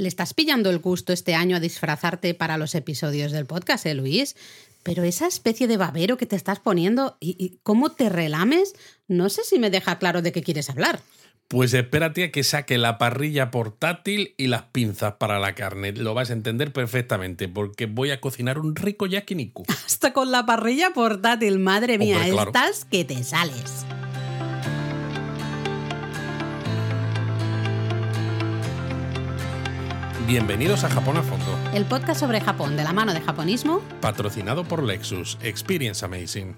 Le estás pillando el gusto este año a disfrazarte para los episodios del podcast, ¿eh, Luis? Pero esa especie de babero que te estás poniendo y, cómo te relames, no sé si me deja claro de qué quieres hablar. Pues espérate a que saque la parrilla portátil y las pinzas para la carne. Lo vas a entender perfectamente porque voy a cocinar un rico yakiniku. Hasta con la parrilla portátil, madre mía, estás que te sales. Bienvenidos a Japón a Fondo. El podcast sobre Japón de la mano de japonismo. Patrocinado por Lexus. Experience Amazing.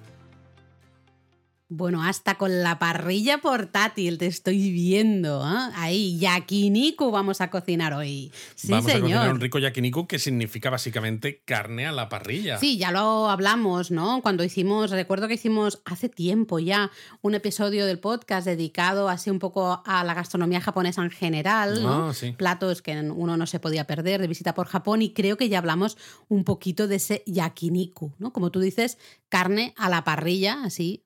Bueno, hasta con la parrilla portátil te estoy viendo. ¿eh? Ahí, yakiniku vamos a cocinar hoy. Sí, vamos a cocinar un rico yakiniku que significa básicamente carne a la parrilla. Sí, ya lo hablamos, ¿no? Cuando hicimos, recuerdo que hicimos hace tiempo ya un episodio del podcast dedicado así un poco a la gastronomía japonesa en general, ¿no? Ah, sí. Platos que uno no se podía perder de visita por Japón y creo que ya hablamos un poquito de ese yakiniku, ¿no? Como tú dices, carne a la parrilla, así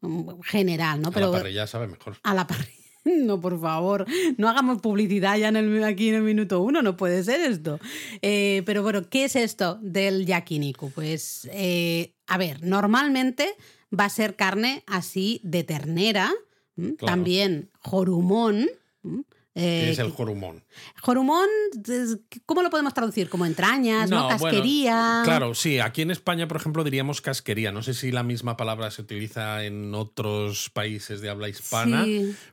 general, ¿no? Pero a la parrilla sabe mejor. A la parrilla. No, por favor, no hagamos publicidad ya en el, aquí en el minuto uno, no puede ser esto. Eh, pero bueno, ¿qué es esto del yakiniku? Pues, eh, a ver, normalmente va a ser carne así de ternera, también jorumón, ¿Qué es el jorumón? Jorumón, ¿cómo lo podemos traducir? ¿Como entrañas, no, casquería? claro, sí. Aquí en España, por ejemplo, diríamos casquería. No sé si la misma palabra se utiliza en otros países de habla hispana,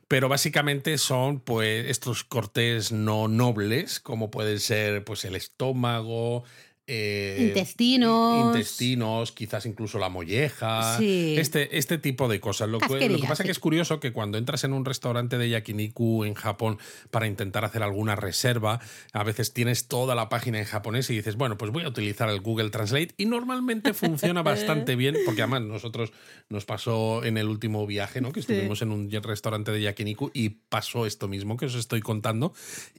pero básicamente son pues estos cortes no nobles, como pueden ser pues el estómago, eh, intestinos. Intestinos, quizás incluso la molleja. Este, este tipo de cosas. Lo, que, pasa es que es curioso que cuando entras en un restaurante de yakiniku en Japón para intentar hacer alguna reserva, a veces tienes toda la página en japonés y dices, bueno, pues voy a utilizar el Google Translate y normalmente funciona bastante bien, porque además nosotros nos pasó en el último viaje, ¿no? Que estuvimos en un restaurante de yakiniku y pasó esto mismo que os estoy contando.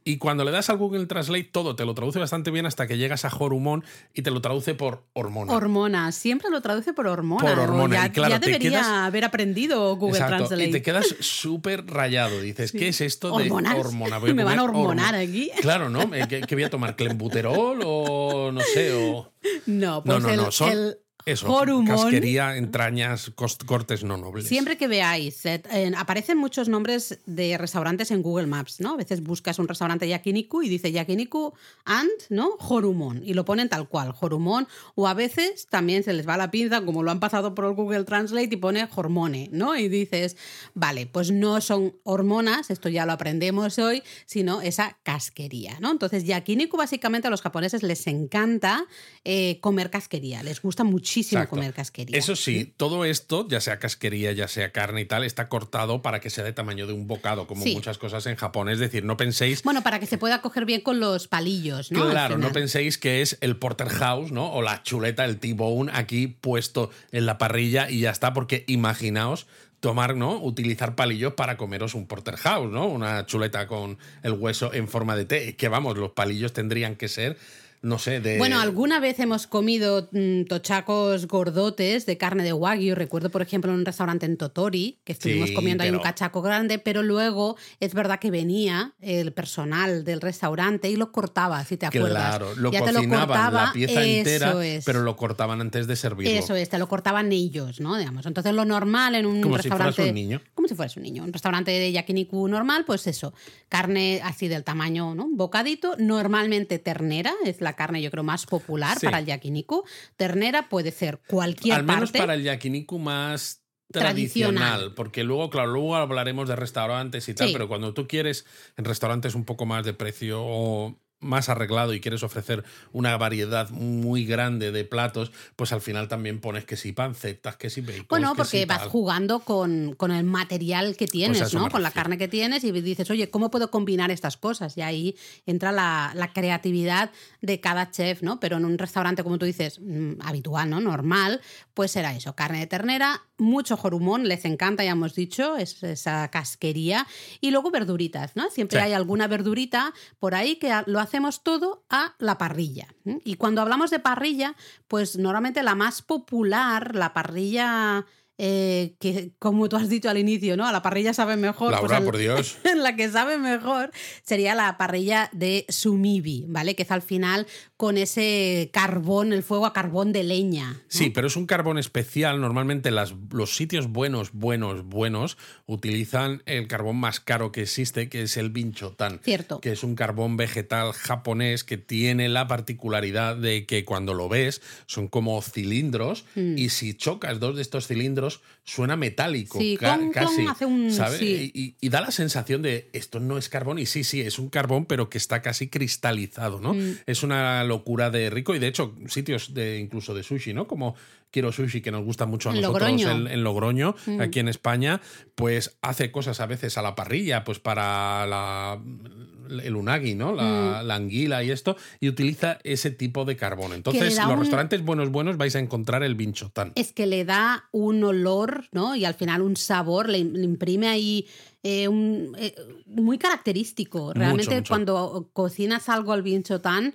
Y cuando le das al Google Translate, todo te lo traduce bastante bien hasta que llegas a Horumon y te lo traduce por hormona. Hormona, siempre lo traduce por hormona. Por hormona. Ya, debería haber aprendido Google Translate. Y te quedas súper rayado. Dices, ¿qué es esto de hormona? Me van a hormonar aquí. Claro, ¿no? ¿Qué, voy a tomar? ¿Clembuterol o no sé? O... No, pues no, no, no. Son, eso, casquería, entrañas, cortes no nobles. Siempre que veáis, eh, aparecen muchos nombres de restaurantes en Google Maps, ¿no? A veces buscas un restaurante yakiniku y dice yakiniku and, ¿no? Jorumon. Y lo ponen tal cual, Jorumon. O a veces también se les va la pinza, como lo han pasado por el Google Translate, y pone hormone, ¿no? Y dices, vale, pues no son hormonas, esto ya lo aprendemos hoy, sino esa casquería, ¿no? Entonces, yakiniku básicamente a los japoneses les encanta eh, comer casquería, les gusta muchísimo comer casquería. Eso sí, todo esto, ya sea casquería, ya sea carne y tal, está cortado para que sea de tamaño de un bocado, como muchas cosas en Japón. Es decir, no penséis. Bueno, para que se pueda coger bien con los palillos, ¿no? Claro, no penséis que es el porterhouse, ¿no? O la chuleta, el T-bone aquí puesto en la parrilla y ya está, porque imaginaos tomar, ¿no? Utilizar palillos para comeros un porterhouse, ¿no? Una chuleta con el hueso en forma de té. Que vamos, los palillos tendrían que ser no sé, de... Bueno, alguna vez hemos comido mm, tochacos gordotes de carne de wagyu. Recuerdo, por ejemplo, en un restaurante en Totori, que estuvimos comiendo ahí un cachaco grande, pero luego es verdad que venía el personal del restaurante y lo cortaba, si te acuerdas. Claro, lo cocinaban la pieza entera, pero lo cortaban antes de servirlo. Eso es, te lo cortaban ellos, ¿no? Digamos. Entonces lo normal en un Como restaurante... Si fueras un niño. Como si fueras un niño. Un restaurante de yakiniku normal, pues eso, carne así del tamaño, ¿no? Un bocadito, normalmente ternera, es la carne yo creo más popular para el yakiniku. Ternera puede ser cualquier Al menos parte. para el yakiniku más tradicional, porque luego, claro, luego hablaremos de restaurantes y tal, pero cuando tú quieres en restaurantes un poco más de precio o más arreglado y quieres ofrecer una variedad muy grande de platos, pues al final también pones que si pancetas, que si bacon. Bueno, porque vas jugando con, con, el material que tienes, pues ¿no? Con la carne que tienes y dices, oye, ¿cómo puedo combinar estas cosas? Y ahí entra la, la, creatividad de cada chef, ¿no? Pero en un restaurante, como tú dices, mm, habitual, ¿no? Normal, pues será eso, carne de ternera, mucho jorumón, les encanta, ya hemos dicho, es esa casquería, y luego verduritas, ¿no? Siempre hay alguna verdurita por ahí que lo hacemos todo a la parrilla. Y cuando hablamos de parrilla, pues normalmente la más popular, la parrilla eh, que como tú has dicho al inicio, ¿no? A la parrilla sabe mejor. Pues Laura, por Dios. La que sabe mejor sería la parrilla de Sumibi, ¿vale? Que es al final con ese carbón, el fuego a carbón de leña. Sí, pero es un carbón especial. Normalmente las, los sitios buenos, buenos, buenos utilizan el carbón más caro que existe, que es el binchotán. Cierto. Que es un carbón vegetal japonés que tiene la particularidad de que cuando lo ves son como cilindros mm. y si chocas dos de estos cilindros suena metálico, casi. Y, da la sensación de esto no es carbón, y sí, sí, es un carbón, pero que está casi cristalizado, ¿no? Mm. Es una locura de rico, y de hecho, sitios de incluso de sushi, ¿no? Como Quiero Sushi, que nos gusta mucho a nosotros En, Logroño, mm. aquí en España, pues hace cosas a veces a la parrilla, pues para la, el unagi, ¿no? La, mm. anguila y esto, y utiliza ese tipo de carbón. Entonces, los restaurantes buenos, buenos vais a encontrar el binchotán. Es que le da un olor, ¿no? Y al final un sabor, le, imprime ahí. Eh, un, eh, muy característico. Realmente, cuando cocinas algo al binchotán,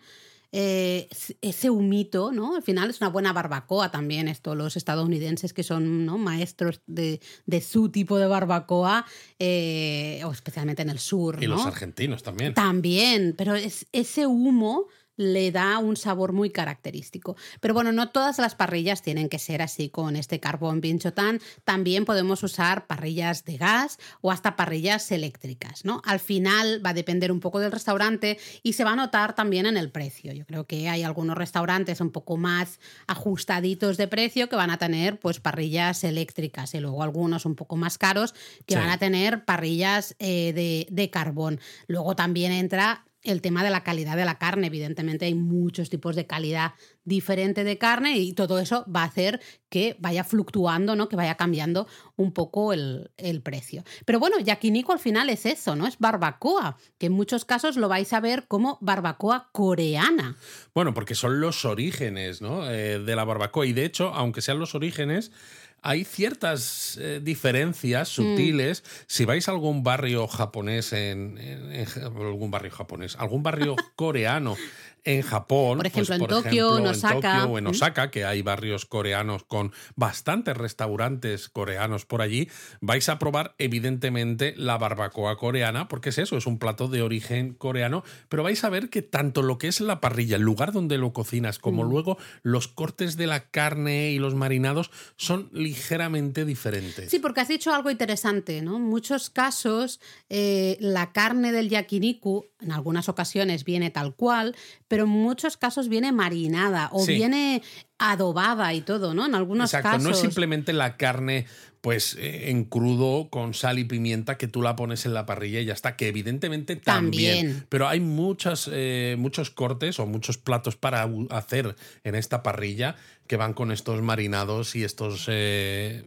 eh, ese humito, ¿no? Al final es una buena barbacoa también, esto, los estadounidenses que son ¿no? maestros de, su tipo de barbacoa, eh, o especialmente en el sur. Y los argentinos también. También, pero es ese humo le da un sabor muy característico. Pero bueno, no todas las parrillas tienen que ser así con este carbón binchotán. También podemos usar parrillas de gas o hasta parrillas eléctricas, ¿no? Al final va a depender un poco del restaurante y se va a notar también en el precio. Yo creo que hay algunos restaurantes un poco más ajustaditos de precio que van a tener pues parrillas eléctricas y luego algunos un poco más caros que van a tener parrillas eh, de, de carbón. Luego también entra el tema de la calidad de la carne. Evidentemente hay muchos tipos de calidad diferente de carne y todo eso va a hacer que vaya fluctuando, ¿no? que vaya cambiando un poco el, precio. Pero bueno, yakiniku al final es eso, ¿no? Es barbacoa, que en muchos casos lo vais a ver como barbacoa coreana. Bueno, porque son los orígenes ¿no? Eh, de la barbacoa y de hecho, aunque sean los orígenes, hay ciertas eh, diferencias mm. sutiles. Si vais a algún barrio japonés, en, algún barrio japonés, algún barrio coreano en Japón, por ejemplo, en, Tokio, en, Osaka. o en Osaka, que hay barrios coreanos con bastantes restaurantes coreanos por allí, vais a probar evidentemente la barbacoa coreana, porque es eso, es un plato de origen coreano, pero vais a ver que tanto lo que es la parrilla, el lugar donde lo cocinas, como mm. luego los cortes de la carne y los marinados son ligeramente diferentes. Sí, porque has dicho algo interesante, ¿no? En muchos casos eh, la carne del yakiniku en algunas ocasiones viene tal cual, pero en muchos casos viene marinada o viene adobada y todo, ¿no? En algunos Exacto, casos. no es simplemente la carne pues eh, en crudo con sal y pimienta que tú la pones en la parrilla y ya está, que evidentemente también. Pero hay muchas, eh, muchos cortes o muchos platos para hacer en esta parrilla que van con estos marinados y estos eh,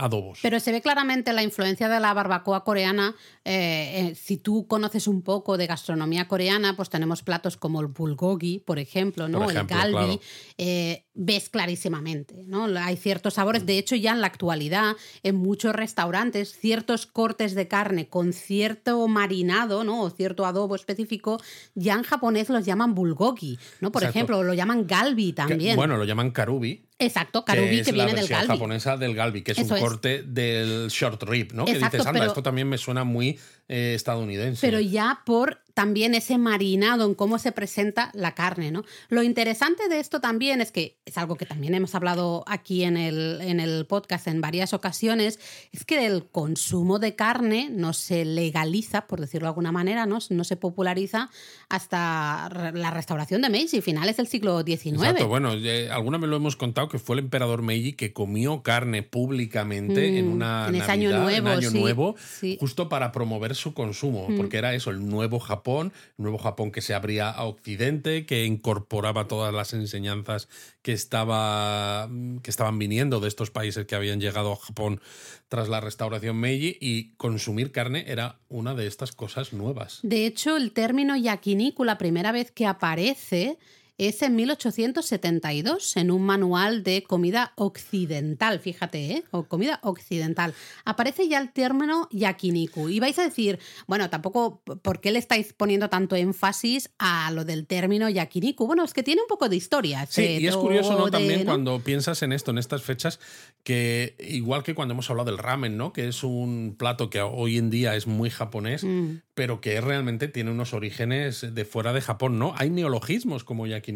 adobos. Pero se ve claramente la influencia de la barbacoa coreana. Eh, eh, si tú conoces un poco de gastronomía coreana, pues tenemos platos como el bulgogi, por ejemplo, ¿no? el galbi. Eh, ves clarísimamente, ¿no? Hay ciertos sabores. De hecho, ya en la actualidad, en muchos restaurantes, ciertos cortes de carne con cierto marinado, ¿no? O cierto adobo específico, ya en japonés los llaman bulgogi, ¿no? Por ejemplo, lo llaman galbi también. bueno, lo llaman karubi Exacto, karubi que, viene del galbi. japonesa del galbi, que es un corte del short rib, ¿no? que dices, anda, esto también me suena muy eh, estadounidense. Pero ya por también ese marinado en cómo se presenta la carne, ¿no? Lo interesante de esto también es que es algo que también hemos hablado aquí en el, en el podcast en varias ocasiones, es que el consumo de carne no se legaliza, por decirlo de alguna manera, ¿no? No se populariza hasta la restauración de Meiji, finales del siglo XIX. Exacto, bueno, alguna vez lo hemos contado que fue el emperador Meiji que comió carne públicamente en mm, una en ese año nuevo, año nuevo justo para promover su consumo, mm. porque era eso, el nuevo Japón, el nuevo Japón que se abría a Occidente, que incorporaba todas las enseñanzas que, estaba, que estaban viniendo de estos países que habían llegado a Japón tras la restauración Meiji, y consumir carne era una de estas cosas nuevas. De hecho, el término yakiniku, la primera vez que aparece, es en 1872, en un manual de comida occidental, fíjate, ¿eh? O comida occidental. Aparece ya el término yakiniku. Y vais a decir, bueno, tampoco, ¿por qué le estáis poniendo tanto énfasis a lo del término yakiniku? Bueno, es que tiene un poco de historia. Sí, y es curioso, ¿no? También cuando piensas en esto, en estas fechas, que igual que cuando hemos hablado del ramen, ¿no? Que es un plato que hoy en día es muy japonés, mm. pero que realmente tiene unos orígenes de fuera de Japón, ¿no? Hay neologismos como yakiniku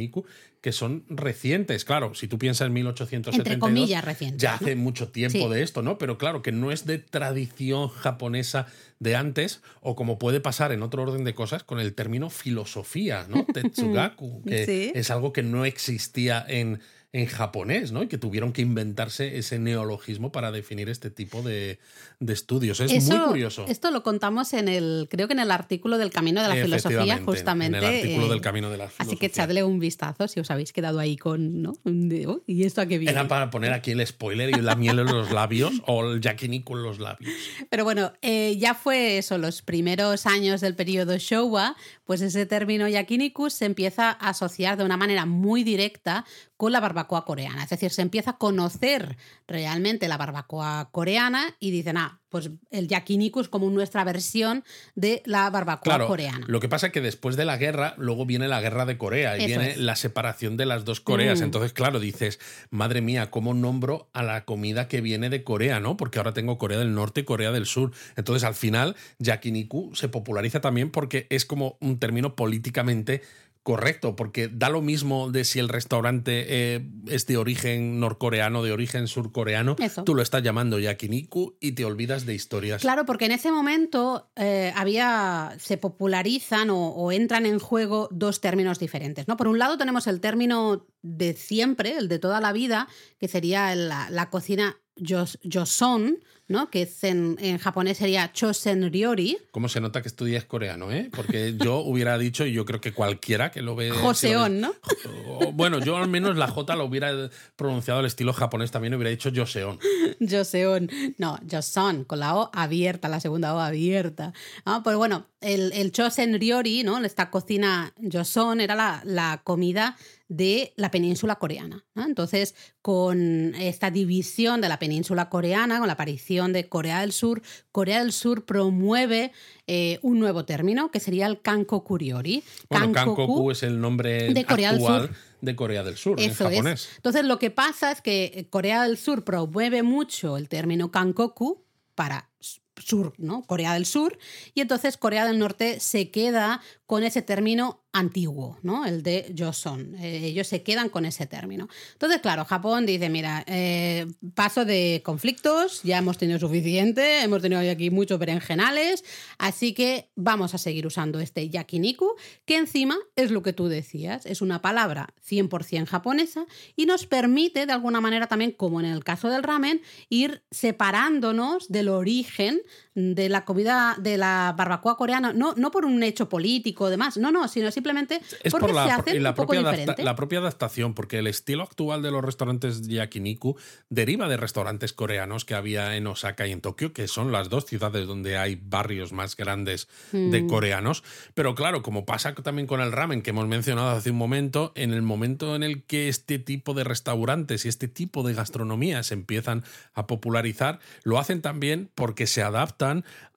que son recientes. Claro, si tú piensas en 1872, Entre comillas, recientes, ya hace mucho tiempo de esto, ¿no? Pero claro, que no es de tradición japonesa de antes, o como puede pasar en otro orden de cosas con el término filosofía, ¿no? Tetsugaku, que es algo que no existía en en japonés, ¿no? Y que tuvieron que inventarse ese neologismo para definir este tipo de, estudios. Es muy curioso. Esto lo contamos en el, creo que en el artículo del Camino de la Filosofía, justamente. En el artículo del Camino de la Filosofía. Así que echadle un vistazo si os habéis quedado ahí con, ¿no? ¿Y esto a qué viene? Era para poner aquí el spoiler y la miel en los labios o el yakiniku en los labios. Pero bueno, eh, ya fue eso, los primeros años del periodo Showa, pues ese término yakiniku se empieza a asociar de una manera muy directa con la barbacoa coreana. Es decir, se empieza a conocer realmente la barbacoa coreana y dicen, ah, pues el yakiniku es como nuestra versión de la barbacoa coreana. Lo que pasa es que después de la guerra, luego viene la guerra de Corea y viene la separación de las dos Coreas. Mm. Entonces, claro, dices, madre mía, ¿cómo nombro a la comida que viene de Corea, no? Porque ahora tengo Corea del Norte y Corea del Sur. Entonces, al final, yakiniku se populariza también porque es como un término políticamente correcto, porque da lo mismo de si el restaurante eh, es de origen norcoreano, de origen surcoreano, tú lo estás llamando yakiniku y te olvidas de historias. Claro, porque en ese momento eh, había, se popularizan o, entran en juego dos términos diferentes. ¿no? Por un lado tenemos el término de siempre, el de toda la vida, que sería la, la cocina Joseon, ¿no? que en, japonés sería Chosen Ryori. ¿Cómo se nota que estudias coreano? Eh? Porque yo hubiera dicho, y yo creo que cualquiera que lo ve... Joseon, ¿no? Bueno, yo al menos la J lo hubiera pronunciado al estilo japonés, también hubiera dicho Joseon. Joseon. No, Joseon, con la O abierta, la segunda O abierta. Ah, pues bueno, el, el Chosen Ryori, ¿no? Esta cocina Joseon era la, la comida de la península coreana. Entonces, con esta división de la península coreana, con la aparición de Corea del Sur, Corea del Sur promueve eh, un nuevo término que sería el Kankokuriori. Bueno, Kankoku es el nombre de Corea actual del Sur. de Corea del Sur Eso en japonés. Es. Entonces, lo que pasa es que Corea del Sur promueve mucho el término Kankoku para sur, ¿no? Corea del Sur, y entonces Corea del Norte se queda con ese término antiguo, ¿no? El de Joseon. Eh, ellos se quedan con ese término. Entonces, claro, Japón dice, mira, eh, paso de conflictos, ya hemos tenido suficiente, hemos tenido aquí muchos berenjenales, así que vamos a seguir usando este yakiniku, que encima es lo que tú decías, es una palabra 100% japonesa y nos permite, de alguna manera también, como en el caso del ramen, ir separándonos del origen de la comida, de la barbacoa coreana, no, no por un hecho político o demás, no, no, sino simplemente porque se hace un poco diferente. La propia adaptación, porque el estilo actual de los restaurantes yakiniku deriva de restaurantes coreanos que había en Osaka y en Tokio, que son las dos ciudades donde hay barrios más grandes de mm. coreanos. Pero claro, como pasa también con el ramen que hemos mencionado hace un momento, en el momento en el que este tipo de restaurantes y este tipo de gastronomía se empiezan a popularizar, lo hacen también porque se adaptan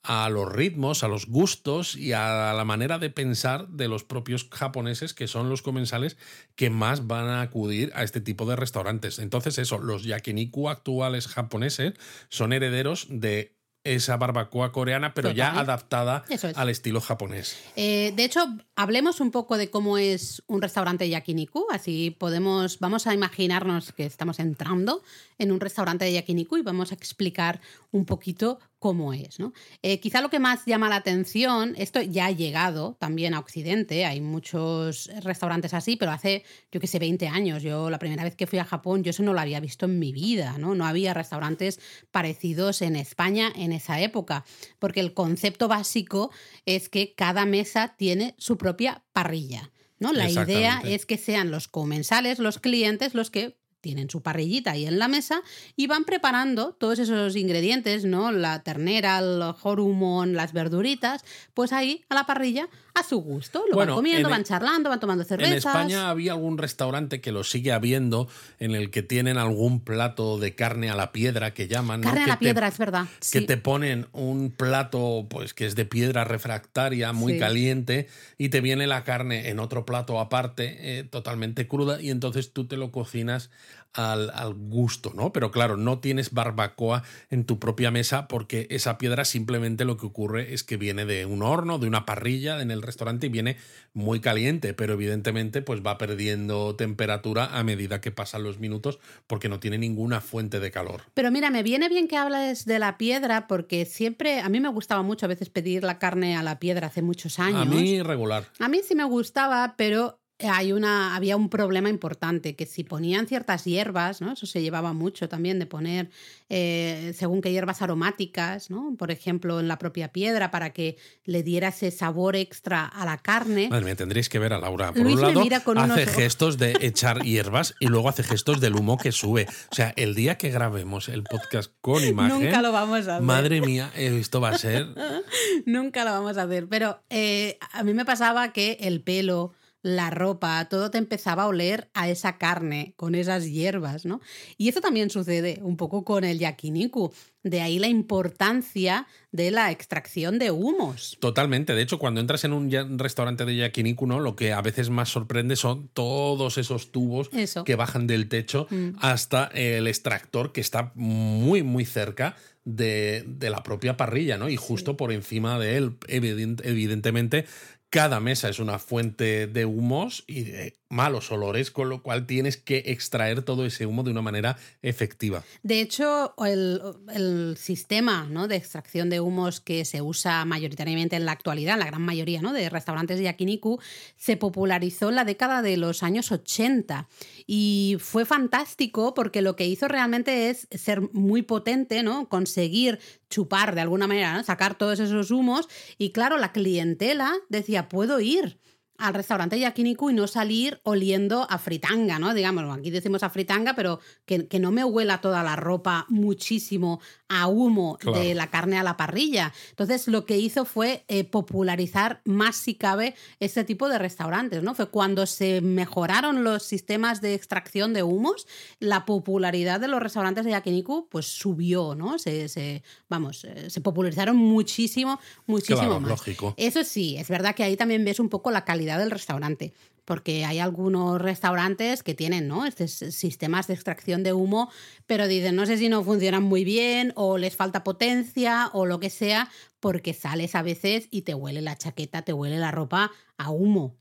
a los ritmos, a los gustos y a la manera de pensar de los propios japoneses, que son los comensales que más van a acudir a este tipo de restaurantes. Entonces, eso, los yakiniku actuales japoneses son herederos de esa barbacoa coreana, pero ya adaptada al estilo japonés. Eh, de hecho, hablemos un poco de cómo es un restaurante yakiniku, así podemos, vamos a imaginarnos que estamos entrando en un restaurante de yakiniku y vamos a explicar un poquito cómo es. ¿no? Eh, quizá lo que más llama la atención, esto ya ha llegado también a Occidente, hay muchos restaurantes así, pero hace, yo que sé, 20 años, yo la primera vez que fui a Japón, yo eso no lo había visto en mi vida, ¿no? No había restaurantes parecidos en España en esa época, porque el concepto básico es que cada mesa tiene su propia parrilla. ¿no? La idea es que sean los comensales, los clientes, los que tienen su parrillita ahí en la mesa y van preparando todos esos ingredientes, ¿no? La ternera, el jorumón, las verduritas, pues ahí a la parrilla a su gusto. Lo van comiendo, van charlando, van tomando cervezas. En España había algún restaurante que lo sigue habiendo en el que tienen algún plato de carne a la piedra que llaman. Carne a la piedra, es verdad. Que te ponen un plato pues que es de piedra refractaria, muy caliente, y te viene la carne en otro plato aparte, eh, totalmente cruda, y entonces tú te lo cocinas al, al, gusto, ¿no? Pero claro, no tienes barbacoa en tu propia mesa porque esa piedra simplemente lo que ocurre es que viene de un horno, de una parrilla en el restaurante y viene muy caliente, pero evidentemente pues va perdiendo temperatura a medida que pasan los minutos porque no tiene ninguna fuente de calor. Pero mira, me viene bien que hables de la piedra porque siempre, a mí me gustaba mucho a veces pedir la carne a la piedra hace muchos años. A mí regular. A mí sí me gustaba, pero hay una, había un problema importante, que si ponían ciertas hierbas, ¿no? eso se llevaba mucho también de poner eh, según qué hierbas aromáticas, ¿no? por ejemplo, en la propia piedra, para que le diera ese sabor extra a la carne. Madre mía, tendréis que ver a Laura. Por un lado, hace gestos de echar hierbas y luego hace gestos del humo que sube. O sea, el día que grabemos el podcast con imagen. Nunca lo vamos a hacer. Madre mía, esto va a ser. Nunca lo vamos a hacer. Pero eh, a mí me pasaba que el pelo la ropa, todo te empezaba a oler a esa carne con esas hierbas, ¿no? Y eso también sucede un poco con el yakiniku. De ahí la importancia de la extracción de humos. Totalmente. De hecho, cuando entras en un restaurante de yakiniku, ¿no? lo que a veces más sorprende son todos esos tubos que bajan del techo mm. hasta el extractor que está muy, muy cerca de, la propia parrilla, ¿no? Y justo por encima de él, evidentemente, cada mesa es una fuente de humos y de malos olores, con lo cual tienes que extraer todo ese humo de una manera efectiva. De hecho, el, sistema ¿no? de extracción de humos que se usa mayoritariamente en la actualidad, en la gran mayoría ¿no? de restaurantes de yakiniku, se popularizó en la década de los años 80 y fue fantástico porque lo que hizo realmente es ser muy potente, ¿no? conseguir chupar de alguna manera, sacar todos esos humos. Y claro, la clientela decía, puedo ir al restaurante yakiniku y no salir oliendo a fritanga, ¿no? Digamos, aquí decimos a fritanga, pero que, no me huela toda la ropa muchísimo a humo de la carne a la parrilla. Entonces, lo que hizo fue eh, popularizar más si cabe este tipo de restaurantes, ¿no? Fue cuando se mejoraron los sistemas de extracción de humos, la popularidad de los restaurantes de yakiniku pues subió, ¿no? Se, vamos, eh, se popularizaron muchísimo, muchísimo más. Lógico. Eso sí, es verdad que ahí también ves un poco la calidad del restaurante porque hay algunos restaurantes que tienen ¿no? estos sistemas de extracción de humo, pero dicen, no sé si no funcionan muy bien o les falta potencia o lo que sea, porque sales a veces y te huele la chaqueta, te huele la ropa a humo.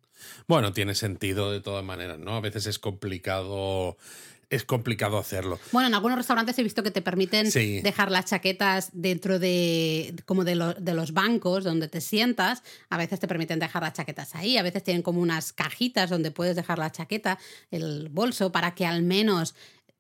Bueno, tiene sentido de todas maneras, ¿no? A veces es complicado es complicado hacerlo. Bueno, en algunos restaurantes he visto que te permiten dejar las chaquetas dentro de como de, de, los bancos donde te sientas. A veces te permiten dejar las chaquetas ahí, a veces tienen como unas cajitas donde puedes dejar la chaqueta, el bolso, para que al menos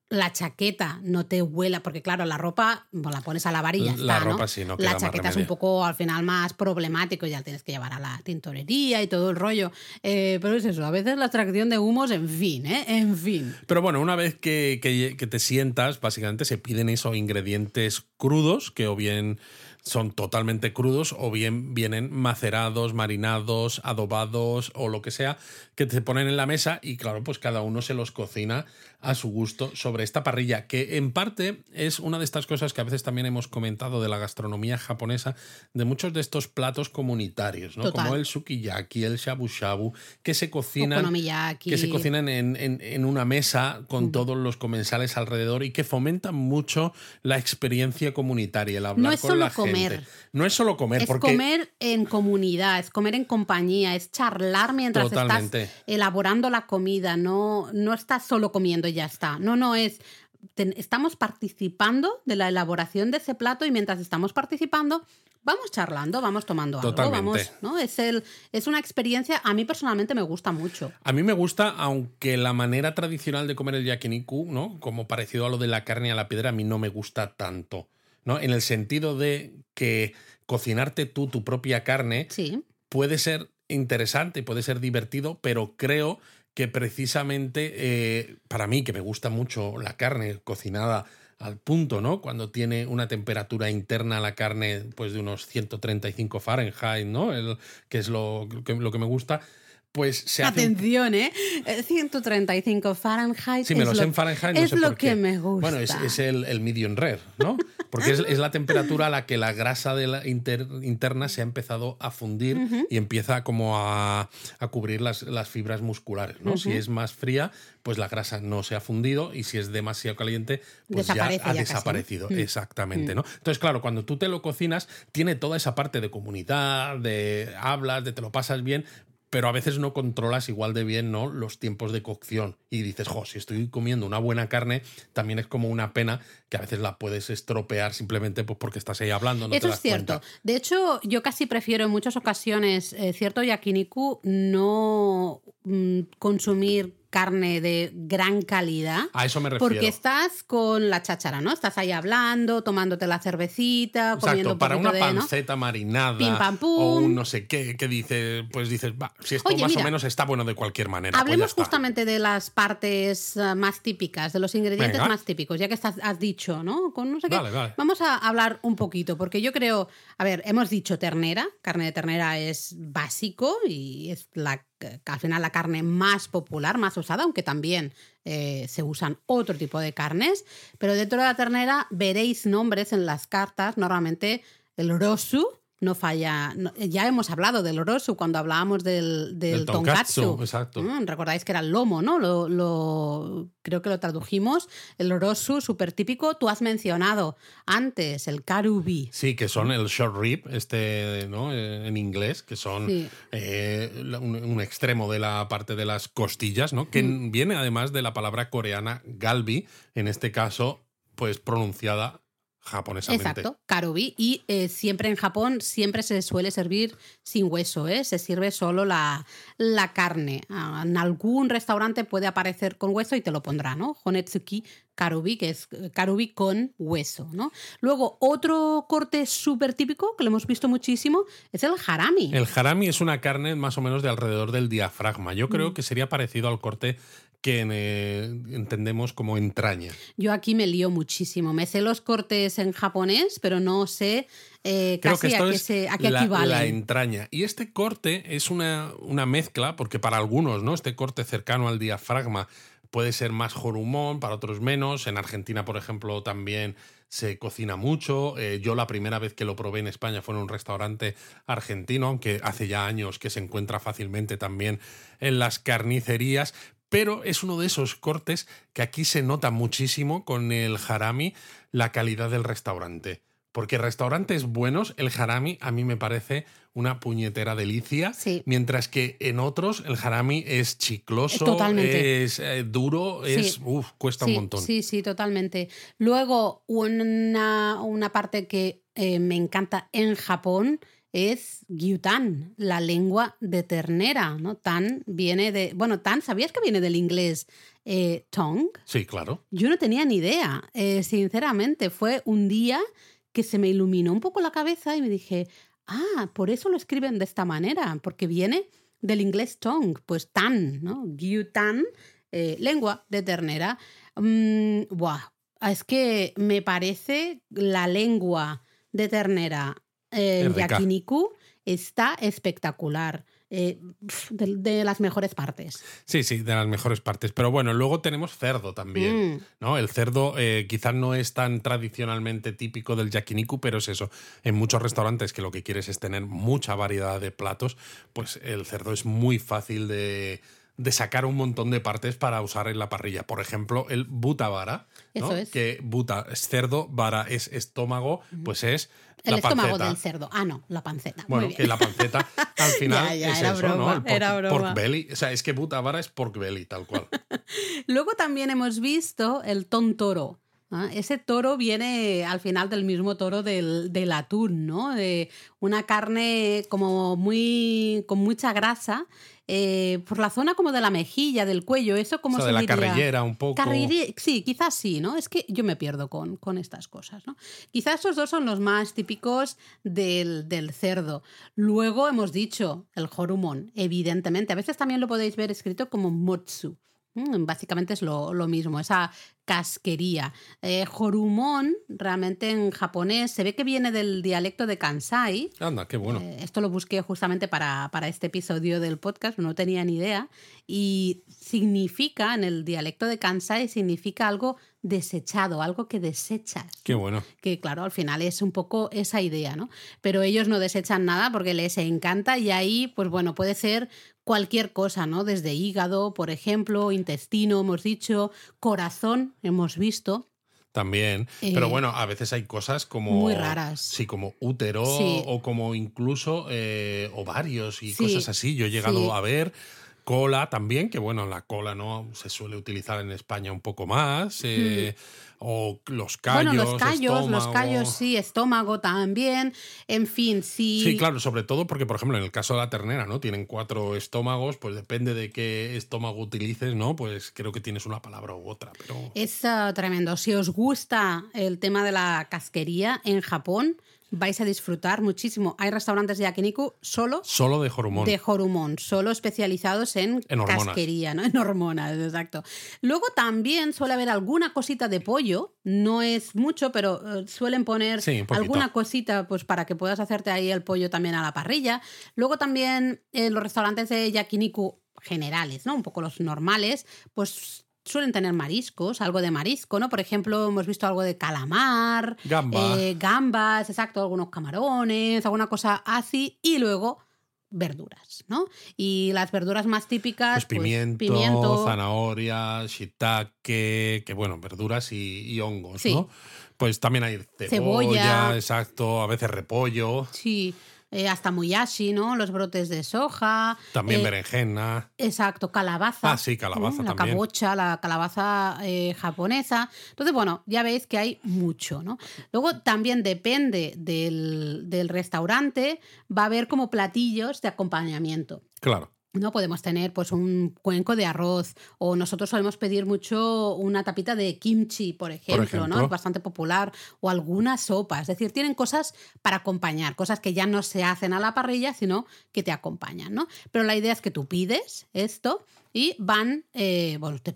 la chaqueta no te huela, porque claro, la ropa la pones a lavar y ya la está. Ropa, Sí, no la chaqueta es un poco al final más problemático, ya tienes que llevar a la tintorería y todo el rollo. Eh, pero es eso, a veces la extracción de humos, en fin, ¿eh? En fin. Pero bueno, una vez que, que te sientas, básicamente se piden esos ingredientes crudos, que o bien son totalmente crudos o bien vienen macerados, marinados, adobados o lo que sea, que te ponen en la mesa y claro, pues cada uno se los cocina a su gusto sobre esta parrilla, que en parte es una de estas cosas que a veces también hemos comentado de la gastronomía japonesa, de muchos de estos platos comunitarios, ¿no? Como el sukiyaki, el shabu shabu, que se cocinan, que se cocinan en, en, una mesa con todos los comensales alrededor y que fomentan mucho la experiencia comunitaria, el hablar con la gente. No es solo comer, es comer en comunidad, es comer en compañía, es charlar mientras estás elaborando la comida, no, no estás solo comiendo ya está. No, no es estamos participando de la elaboración de ese plato y mientras estamos participando vamos charlando, vamos tomando algo, vamos, ¿no? Es el es una experiencia a mí personalmente me gusta mucho. A mí me gusta, aunque la manera tradicional de comer el yakiniku, ¿no? Como parecido a lo de la carne a la piedra, a mí no me gusta tanto, ¿no? En el sentido de que cocinarte tú tu propia carne sí. puede ser interesante, puede ser divertido, pero creo que precisamente eh, para mí, que me gusta mucho la carne cocinada al punto, ¿no? Cuando tiene una temperatura interna la carne, pues de unos 135 Fahrenheit, ¿no? El, que es lo lo que me gusta pues se Atención, ¿eh? 135 Fahrenheit. Sí, me lo sé en Fahrenheit. es lo que me gusta. Bueno, es, el, medium rare, ¿no? Porque es, la temperatura a la que la grasa de la interna se ha empezado a fundir y empieza como a, cubrir las, fibras musculares, ¿no? Si es más fría, pues la grasa no se ha fundido y si es demasiado caliente, pues ya ha desaparecido. Mm. Exactamente, mm. ¿no? Entonces, claro, cuando tú te lo cocinas, tiene toda esa parte de comunidad, de hablas, de te lo pasas bien, pero a veces no controlas igual de bien ¿no? los tiempos de cocción y dices, jo, si estoy comiendo una buena carne, también es como una pena que a veces la puedes estropear simplemente pues, porque estás ahí hablando. No Eso es cierto. De hecho, yo casi prefiero en muchas ocasiones, eh, cierto yakiniku, no mm, consumir carne de gran calidad. A eso me refiero. Porque estás con la cháchara, ¿no? Estás ahí hablando, tomándote la cervecita, Exacto, comiendo un para una de, panceta marinada Pim, pam, pum. o un no sé qué, que dice, pues dices, va, si esto más o menos está bueno de cualquier manera. Pues hablemos justamente de las partes eh, más típicas, de los ingredientes más típicos, ya que estás, has dicho, ¿no? Con no sé qué. Vamos a hablar un poquito, porque yo creo, a ver, hemos dicho ternera, carne de ternera es básico y es la al final la carne más popular, más usada, aunque también eh, se usan otro tipo de carnes. Pero dentro de la ternera veréis nombres en las cartas, normalmente el rosu, no falla. ya hemos hablado del orosu cuando hablábamos del, del, tonkatsu. Exacto. Mm, recordáis que era el lomo, ¿no? Lo, creo que lo tradujimos. El orosu, súper típico. Tú has mencionado antes el karubi. Sí, que son el short rib, este, ¿no? Eh, en inglés, que son eh, un, extremo de la parte de las costillas, ¿no? Que mm. viene además de la palabra coreana galbi, en este caso, pues pronunciada japonesamente. Exacto, karubi. Y eh, siempre en Japón siempre se suele servir sin hueso, ¿eh? se sirve solo la, la carne. Ah, en algún restaurante puede aparecer con hueso y te lo pondrá, ¿no? Honetsuki karubi, que es eh, karubi con hueso, ¿no? Luego, otro corte súper típico que lo hemos visto muchísimo es el harami. El harami es una carne más o menos de alrededor del diafragma. Yo creo mm. que sería parecido al corte que eh, entendemos como entraña. Yo aquí me lío muchísimo. Me sé los cortes en japonés, pero no sé eh, casi a, qué se, a qué la, equivale. La entraña. Y este corte es una, una mezcla, porque para algunos, ¿no? Este corte cercano al diafragma puede ser más jorumón, para otros menos. En Argentina, por ejemplo, también se cocina mucho. Eh, yo la primera vez que lo probé en España fue en un restaurante argentino, aunque hace ya años que se encuentra fácilmente también en las carnicerías pero es uno de esos cortes que aquí se nota muchísimo con el harami la calidad del restaurante. Porque restaurantes buenos, el harami a mí me parece una puñetera delicia, mientras que en otros el harami es chicloso, es eh, duro, es cuesta un montón. Sí, sí, totalmente. Luego, una, una parte que eh, me encanta en Japón es gyutan, la lengua de ternera, ¿no? Tan viene de, bueno, tan, ¿sabías que viene del inglés eh, tongue? Sí, claro. Yo no tenía ni idea, eh, sinceramente, fue un día que se me iluminó un poco la cabeza y me dije, ah, por eso lo escriben de esta manera, porque viene del inglés tongue, pues tan, ¿no? Gyutan, eh, lengua de ternera. Mm, es que me parece la lengua de ternera el yakiniku está espectacular. Eh, de, las mejores partes. Sí, sí, de las mejores partes. Pero bueno, luego tenemos cerdo también. Mm. ¿no? El cerdo eh, quizás no es tan tradicionalmente típico del yakiniku, pero es eso. En muchos restaurantes que lo que quieres es tener mucha variedad de platos, pues el cerdo es muy fácil de, de sacar un montón de partes para usar en la parrilla. Por ejemplo, el buta ¿no? que buta es cerdo, vara es estómago, pues es el la estómago del cerdo. Ah, no, la panceta. Bueno, que la panceta al final es eso, ¿no? El era pork belly. O sea, es que buta es pork belly, tal cual. Luego también hemos visto el tontoro. Ese toro viene al final del mismo toro del, del, atún, ¿no? De una carne como muy. con mucha grasa eh, por la zona como de la mejilla, del cuello, eso como de la carrillera un poco. sí, quizás sí, ¿no? Es que yo me pierdo con, con estas cosas, ¿no? Quizás esos dos son los más típicos del, del cerdo. Luego hemos dicho el jorumón, evidentemente. A veces también lo podéis ver escrito como motsu. Mm, básicamente es lo, mismo, esa casquería. Eh, Jorumon, realmente en japonés, se ve que viene del dialecto de Kansai. Anda, qué bueno. Eh, esto lo busqué justamente para, para, este episodio del podcast, no tenía ni idea. Y significa, en el dialecto de Kansai, significa algo desechado, algo que desechas. Qué bueno. Que claro, al final es un poco esa idea, ¿no? Pero ellos no desechan nada porque les encanta y ahí, pues bueno, puede ser cualquier cosa, ¿no? Desde hígado, por ejemplo, intestino, hemos dicho, corazón, hemos visto. También, pero eh, bueno, a veces hay cosas como... Muy raras. Sí, como útero o como incluso eh, ovarios y cosas así. Yo he llegado a ver cola también, que bueno, la cola no se suele utilizar en España un poco más. Eh, o los callos. Bueno, los callos, los callos sí, estómago también. En fin, sí. Sí, claro, sobre todo porque, por ejemplo, en el caso de la ternera, ¿no? Tienen cuatro estómagos, pues depende de qué estómago utilices, ¿no? Pues creo que tienes una palabra u otra. Pero... Es ah, tremendo. Si os gusta el tema de la casquería en Japón, vais a disfrutar muchísimo. Hay restaurantes de yakiniku solo... Solo de Jorumón. De Jorumón, solo especializados en, casquería, ¿no? En hormonas, exacto. Luego también suele haber alguna cosita de pollo, no es mucho, pero eh, suelen poner alguna cosita pues para que puedas hacerte ahí el pollo también a la parrilla. Luego también en los restaurantes de yakiniku generales, ¿no? Un poco los normales, pues suelen tener mariscos, algo de marisco, ¿no? Por ejemplo, hemos visto algo de calamar, eh, gambas, exacto, algunos camarones, alguna cosa así, y luego verduras, ¿no? Y las verduras más típicas, pues, pues pimiento, zanahoria, shiitake, que bueno, verduras y, hongos, ¿no? Pues también hay cebolla, cebolla, exacto, a veces repollo. Sí. Eh, hasta muyashi, ¿no? Los brotes de soja. También eh, berenjena. Exacto, calabaza. Ah, sí, calabaza La cabocha, la calabaza eh, japonesa. Entonces, bueno, ya veis que hay mucho, ¿no? Luego también depende del, del restaurante, va a haber como platillos de acompañamiento. Claro. ¿No? Podemos tener pues un cuenco de arroz o nosotros solemos pedir mucho una tapita de kimchi, por ejemplo, ¿no? Es bastante popular o alguna sopa, es decir, tienen cosas para acompañar, cosas que ya no se hacen a la parrilla, sino que te acompañan, ¿no? Pero la idea es que tú pides esto y van, eh, bueno, te,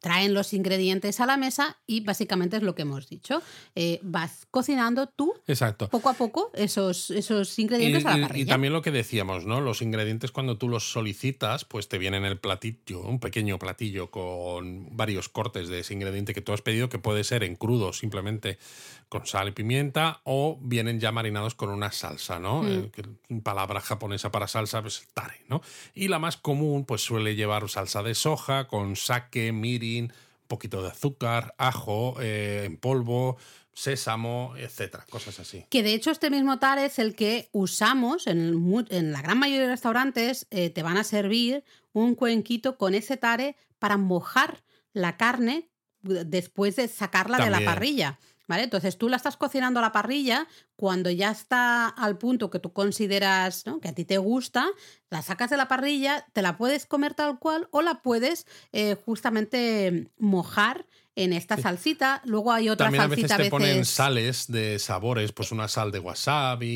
traen los ingredientes a la mesa y básicamente es lo que hemos dicho. Eh, vas cocinando tú Exacto. poco a poco esos, esos ingredientes a la parrilla. Y, también lo que decíamos, ¿no? Los ingredientes cuando tú los solicitas, pues te vienen el platillo, un pequeño platillo con varios cortes de ese ingrediente que tú has pedido, que puede ser en crudo simplemente con sal y pimienta o vienen ya marinados con una salsa, ¿no? Mm. Eh, palabra japonesa para salsa, pues tare, ¿no? Y la más común, pues suele llevar salsa de soja con sake, mirin, un poquito de azúcar, ajo eh, en polvo, sésamo, etcétera, cosas así. Que de hecho este mismo tare es el que usamos en, en la gran mayoría de restaurantes, eh, te van a servir un cuenquito con ese tare para mojar la carne después de sacarla de la parrilla. ¿Vale? Entonces tú la estás cocinando a la parrilla, cuando ya está al punto que tú consideras que a ti te gusta, la sacas de la parrilla, te la puedes comer tal cual o la puedes eh, justamente mojar en esta salsita. Luego hay otra También salsita. A veces te ponen sales de sabores, pues una sal de wasabi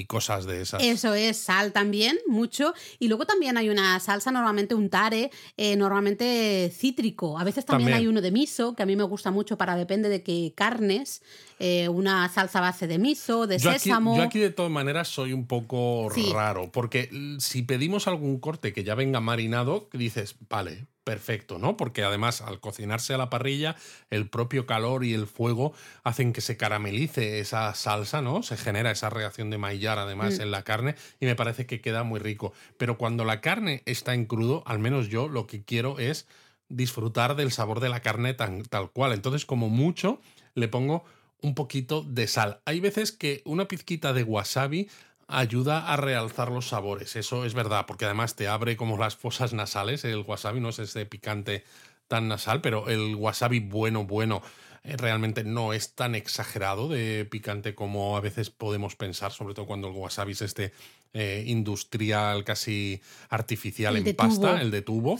y cosas de esas. Eso es, sal también, mucho. Y luego también hay una salsa, normalmente un tare, eh, normalmente cítrico. A veces también, hay uno de miso, que a mí me gusta mucho para depende de qué carnes. Eh, una salsa base de miso, de sésamo. yo aquí de todas maneras soy un poco raro, porque si pedimos algún corte que ya venga marinado, dices, vale, perfecto, ¿no? Porque además al cocinarse a la parrilla, el propio calor y el fuego hacen que se caramelice esa salsa, ¿no? Se genera esa reacción de maillar además mm. en la carne y me parece que queda muy rico. Pero cuando la carne está en crudo, al menos yo lo que quiero es disfrutar del sabor de la carne tan, tal cual. Entonces, como mucho, le pongo un poquito de sal. Hay veces que una pizquita de wasabi ayuda a realzar los sabores. Eso es verdad, porque además te abre como las fosas nasales. El wasabi no es ese picante tan nasal, pero el wasabi bueno, bueno, eh, realmente no es tan exagerado de picante como a veces podemos pensar, sobre todo cuando el wasabi es este eh, industrial, casi artificial en pasta, el de tubo.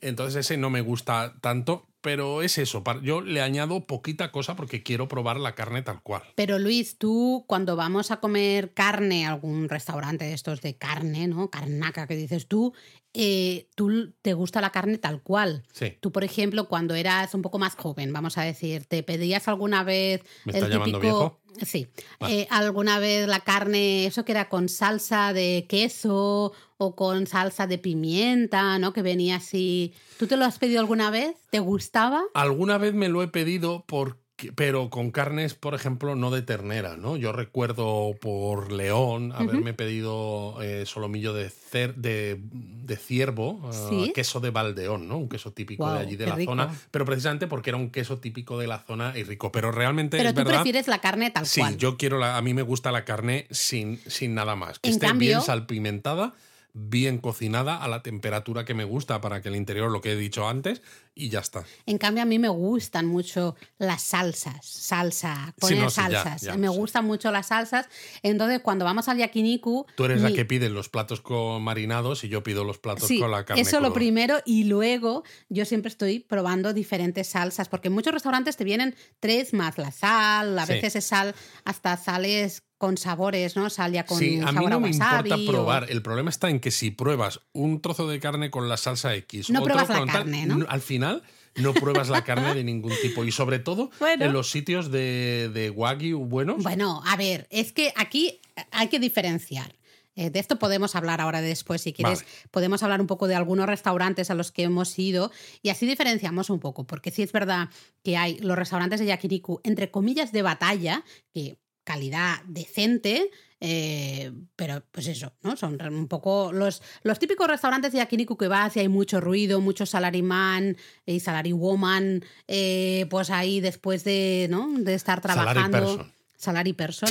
Entonces ese no me gusta tanto, pero es eso, yo le añado poquita cosa porque quiero probar la carne tal cual. Pero Luis, tú cuando vamos a comer carne a algún restaurante de estos de carne, ¿no? Carnaca que dices tú, eh, tú te gusta la carne tal cual. Sí. Tú, por ejemplo, cuando eras un poco más joven, vamos a decir, ¿te pedías alguna vez ¿Me el típico... viejo? Sí. Eh, ¿Alguna vez la carne, eso que era con salsa de queso o con salsa de pimienta, ¿no? Que venía así. ¿Tú te lo has pedido alguna vez? ¿Te gustaba? Alguna vez me lo he pedido porque pero con carnes, por ejemplo, no de ternera, ¿no? Yo recuerdo por León haberme pedido eh, solomillo de, de, ciervo, ah, queso de Valdeón, ¿no? Un queso típico de allí de la zona, pero precisamente porque era un queso típico de la zona y rico. Pero realmente pero es tú prefieres la carne tal cual. Sí, yo quiero la, a mí me gusta la carne sin, sin nada más, que esté bien salpimentada bien cocinada a la temperatura que me gusta para que el interior, lo que he dicho antes, y ya está. En cambio, a mí me gustan mucho las salsas, salsa, poner salsas. me gustan mucho las salsas. Entonces, cuando vamos al yakiniku... Tú eres la que pide los platos con marinados y yo pido los platos con la carne. Eso lo primero y luego yo siempre estoy probando diferentes salsas, porque en muchos restaurantes te vienen tres más la sal, a veces es sal, hasta sales con sabores, ¿no? Sal ya con sí, a mí no me importa probar. El problema está en que si pruebas un trozo de carne con la salsa X, no pruebas la carne, ¿no? Al final no pruebas la carne de ningún tipo y sobre todo en los sitios de, de wagyu buenos. Bueno, a ver, es que aquí hay que diferenciar. Eh, de esto podemos hablar ahora después, si quieres. Podemos hablar un poco de algunos restaurantes a los que hemos ido y así diferenciamos un poco, porque sí es verdad que hay los restaurantes de yakiriku, entre comillas, de batalla, que calidad decente, eh, pero pues eso, ¿no? Son un poco los, los típicos restaurantes de yakiniku que vas y hay mucho ruido, mucho salaryman y salarywoman, eh, pues ahí después de, ¿no? de estar trabajando. Salary person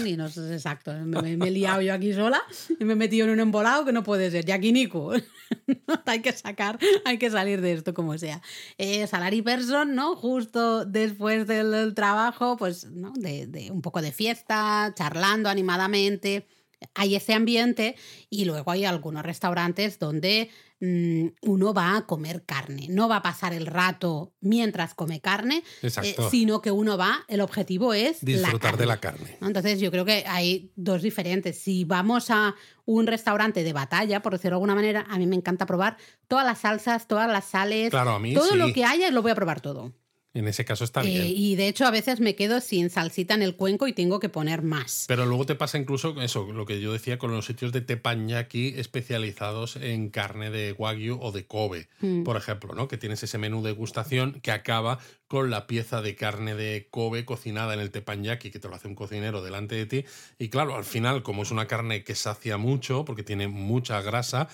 y no sé exacto. Me, he liado yo aquí sola y me he metido en un embolado que no puede ser. Yakiniku. hay que sacar, hay que salir de esto como sea. Eh, salary person, ¿no? Justo después del, trabajo, pues, ¿no? De, de un poco de fiesta, charlando animadamente hay ese ambiente y luego hay algunos restaurantes donde mm, uno va a comer carne, no va a pasar el rato mientras come carne, eh, sino que uno va, el objetivo es disfrutar de la carne. Entonces yo creo que hay dos diferentes. Si vamos a un restaurante de batalla, por decirlo de alguna manera, a mí me encanta probar todas las salsas, todas las sales, todo lo que haya, lo voy a probar todo. En ese caso está bien. Eh, y de hecho a veces me quedo sin salsita en el cuenco y tengo que poner más. Pero luego te pasa incluso eso, lo que yo decía con los sitios de teppanyaki especializados en carne de wagyu o de Kobe, mm. por ejemplo, ¿no? Que tienes ese menú de degustación que acaba con la pieza de carne de Kobe cocinada en el teppanyaki que te lo hace un cocinero delante de ti y claro, al final como es una carne que sacia mucho porque tiene mucha grasa,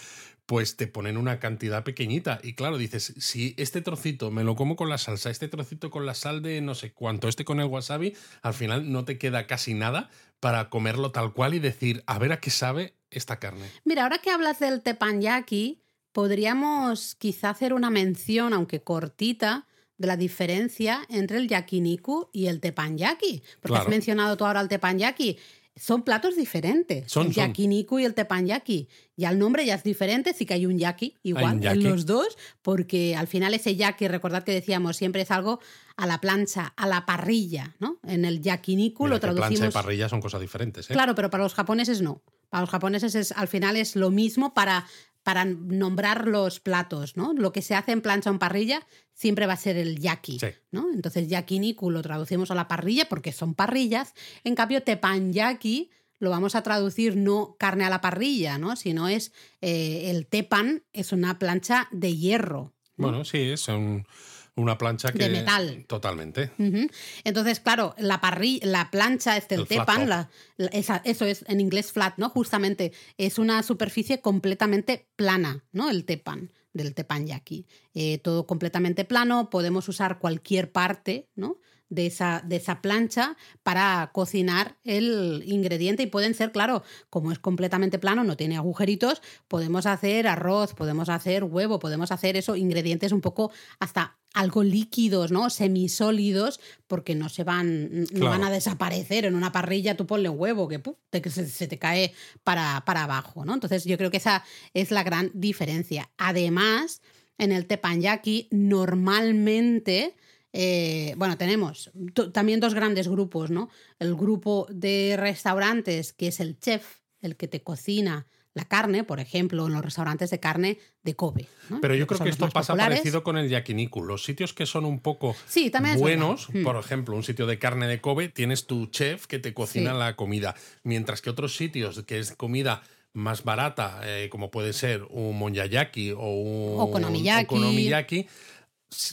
pues te ponen una cantidad pequeñita. Y claro, dices, si este trocito me lo como con la salsa, este trocito con la sal de no sé cuánto, este con el wasabi, al final no te queda casi nada para comerlo tal cual y decir, a ver a qué sabe esta carne. Mira, ahora que hablas del teppanyaki, podríamos quizá hacer una mención, aunque cortita, de la diferencia entre el yakiniku y el teppanyaki. Porque has mencionado tú ahora el teppanyaki son platos diferentes. Son, el yakiniku y el tepanyaki. Ya el nombre ya es diferente, sí que hay un yaki igual en los dos, porque al final ese yaki, recordad que decíamos, siempre es algo a la plancha, a la parrilla, ¿no? En el yakiniku lo traducimos. Plancha y parrilla son cosas diferentes, ¿eh? Claro, pero para los japoneses no. Para los japoneses es, al final es lo mismo para para nombrar los platos, ¿no? Lo que se hace en plancha o en parrilla siempre va a ser el yaki, ¿no? Entonces yakiniku lo traducimos a la parrilla porque son parrillas, en cambio teppanyaki lo vamos a traducir no carne a la parrilla, ¿no? Sino es eh, el tepan es una plancha de hierro. Bueno, sí, es un una plancha que. De metal. Totalmente. Entonces, claro, la, la plancha, este, el, tepan, la, eso es en inglés flat, ¿no? Justamente es una superficie completamente plana, ¿no? El tepan, del teppanyaki. Eh, todo completamente plano, podemos usar cualquier parte, ¿no? De esa, de esa plancha para cocinar el ingrediente y pueden ser, claro, como es completamente plano, no tiene agujeritos, podemos hacer arroz, podemos hacer huevo, podemos hacer eso, ingredientes un poco hasta algo líquidos, ¿no? Semisólidos, porque no se van, no van a desaparecer en una parrilla, tú ponle huevo, que se, te cae para, para abajo, ¿no? Entonces yo creo que esa es la gran diferencia. Además, en el teppanyaki normalmente... Eh, bueno, tenemos también dos grandes grupos, ¿no? El grupo de restaurantes, que es el chef, el que te cocina la carne, por ejemplo, en los restaurantes de carne de Kobe. Pero yo creo que esto pasa parecido con el yakiniku. Los sitios que son un poco buenos, mm. por ejemplo, un sitio de carne de Kobe, tienes tu chef que te cocina la comida, mientras que otros sitios que es comida más barata, eh, como puede ser un monyayaki o un okonomiyaki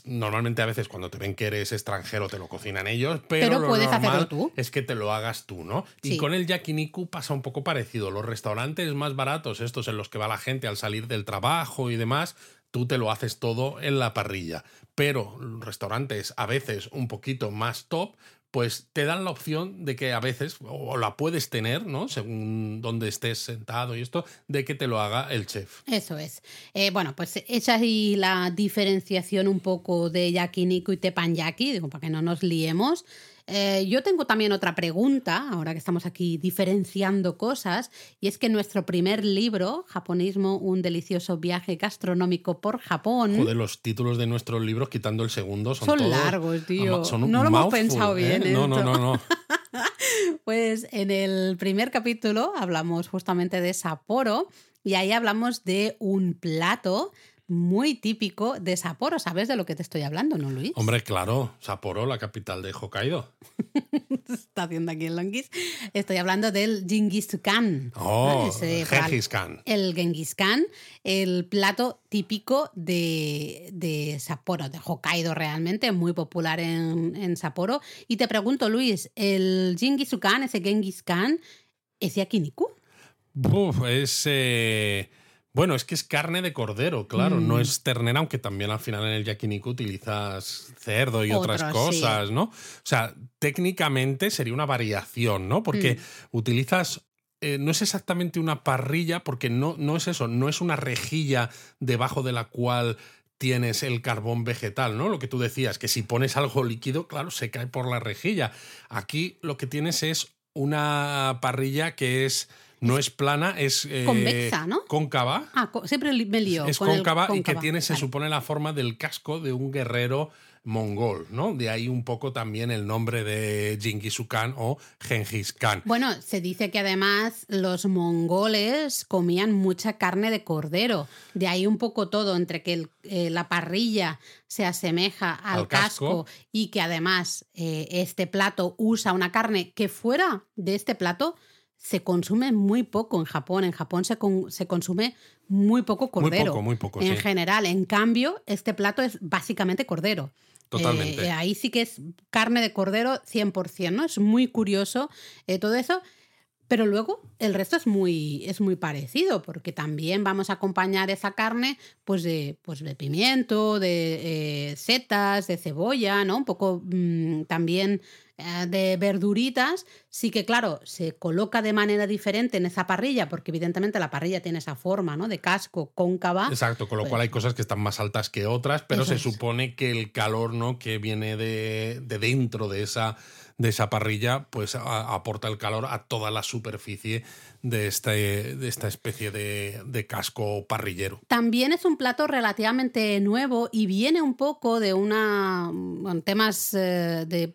normalmente a veces cuando te ven que eres extranjero te lo cocinan ellos, pero, lo puedes hacerlo tú. es que te lo hagas tú, ¿no? Y con el yakiniku pasa un poco parecido. Los restaurantes más baratos, estos en los que va la gente al salir del trabajo y demás, tú te lo haces todo en la parrilla. Pero restaurantes a veces un poquito más top, pues te dan la opción de que a veces, o la puedes tener, ¿no? Según donde estés sentado y esto, de que te lo haga el chef. Eso es. Eh, bueno, pues hecha ahí la diferenciación un poco de yakiniku y tepanyaki, digo, para que no nos liemos. Eh, yo tengo también otra pregunta, ahora que estamos aquí diferenciando cosas, y es que nuestro primer libro, Japonismo, un delicioso viaje gastronómico por Japón. Joder, los títulos de nuestros libros, quitando el segundo, son, son largos, tío. no lo hemos pensado ¿eh? bien. No, no, no, no. pues en el primer capítulo hablamos justamente de Sapporo y ahí hablamos de un plato muy típico de Sapporo. ¿Sabes de lo que te estoy hablando, no, Luis? Hombre, claro, Sapporo, la capital de Hokkaido. Está haciendo aquí el Longuis. Estoy hablando del Genghis Khan. Oh, Genghis Khan. El Genghis Khan, el plato típico de, de Sapporo, de Hokkaido realmente, muy popular en, en Sapporo. Y te pregunto, Luis, ¿el Genghis Khan, ese Genghis Khan, es yakiniku? Uf, es... Eh, bueno, es que es carne de cordero, claro, no mm. es ternera, aunque también al final en el yakiniku utilizas cerdo y otras cosas, ¿no? O sea, técnicamente sería una variación, ¿no? Porque mm. utilizas eh, no es exactamente una parrilla, porque no, no es eso, no es una rejilla debajo de la cual tienes el carbón vegetal, ¿no? Lo que tú decías, que si pones algo líquido, claro, se cae por la rejilla. Aquí lo que tienes es una parrilla que es no es plana, es eh, convexa, ¿no? Cóncava. Ah, siempre me lío. Es cóncava, y que tiene, se supone, la forma del casco de un guerrero mongol, ¿no? De ahí un poco también el nombre de Genghis Khan o Genghis Khan. Bueno, se dice que además los mongoles comían mucha carne de cordero, de ahí un poco todo, entre que eh, la parrilla se asemeja al, casco. y que además eh, este plato usa una carne que fuera de este plato se consume muy poco en Japón. En Japón se, se consume muy poco cordero. Muy poco, muy poco. En general, en cambio, este plato es básicamente cordero. Totalmente. Eh, ahí sí que es carne de cordero 100%, ¿no? Es muy curioso eh, todo eso. Pero luego el resto es muy, es muy parecido, porque también vamos a acompañar esa carne pues de, pues de pimiento, de eh, setas, de cebolla, ¿no? Un poco mm, también eh, de verduritas, sí que claro, se coloca de manera diferente en esa parrilla, porque evidentemente la parrilla tiene esa forma, ¿no? De casco cóncava. Exacto, con lo cual hay pues cosas que están más altas que otras, pero se supone que el calor, ¿no? Que viene de, de dentro de esa de esa parrilla, pues aporta el calor a toda la superficie de, este, de esta especie de, casco parrillero. También es un plato relativamente nuevo y viene un poco de una temas eh, de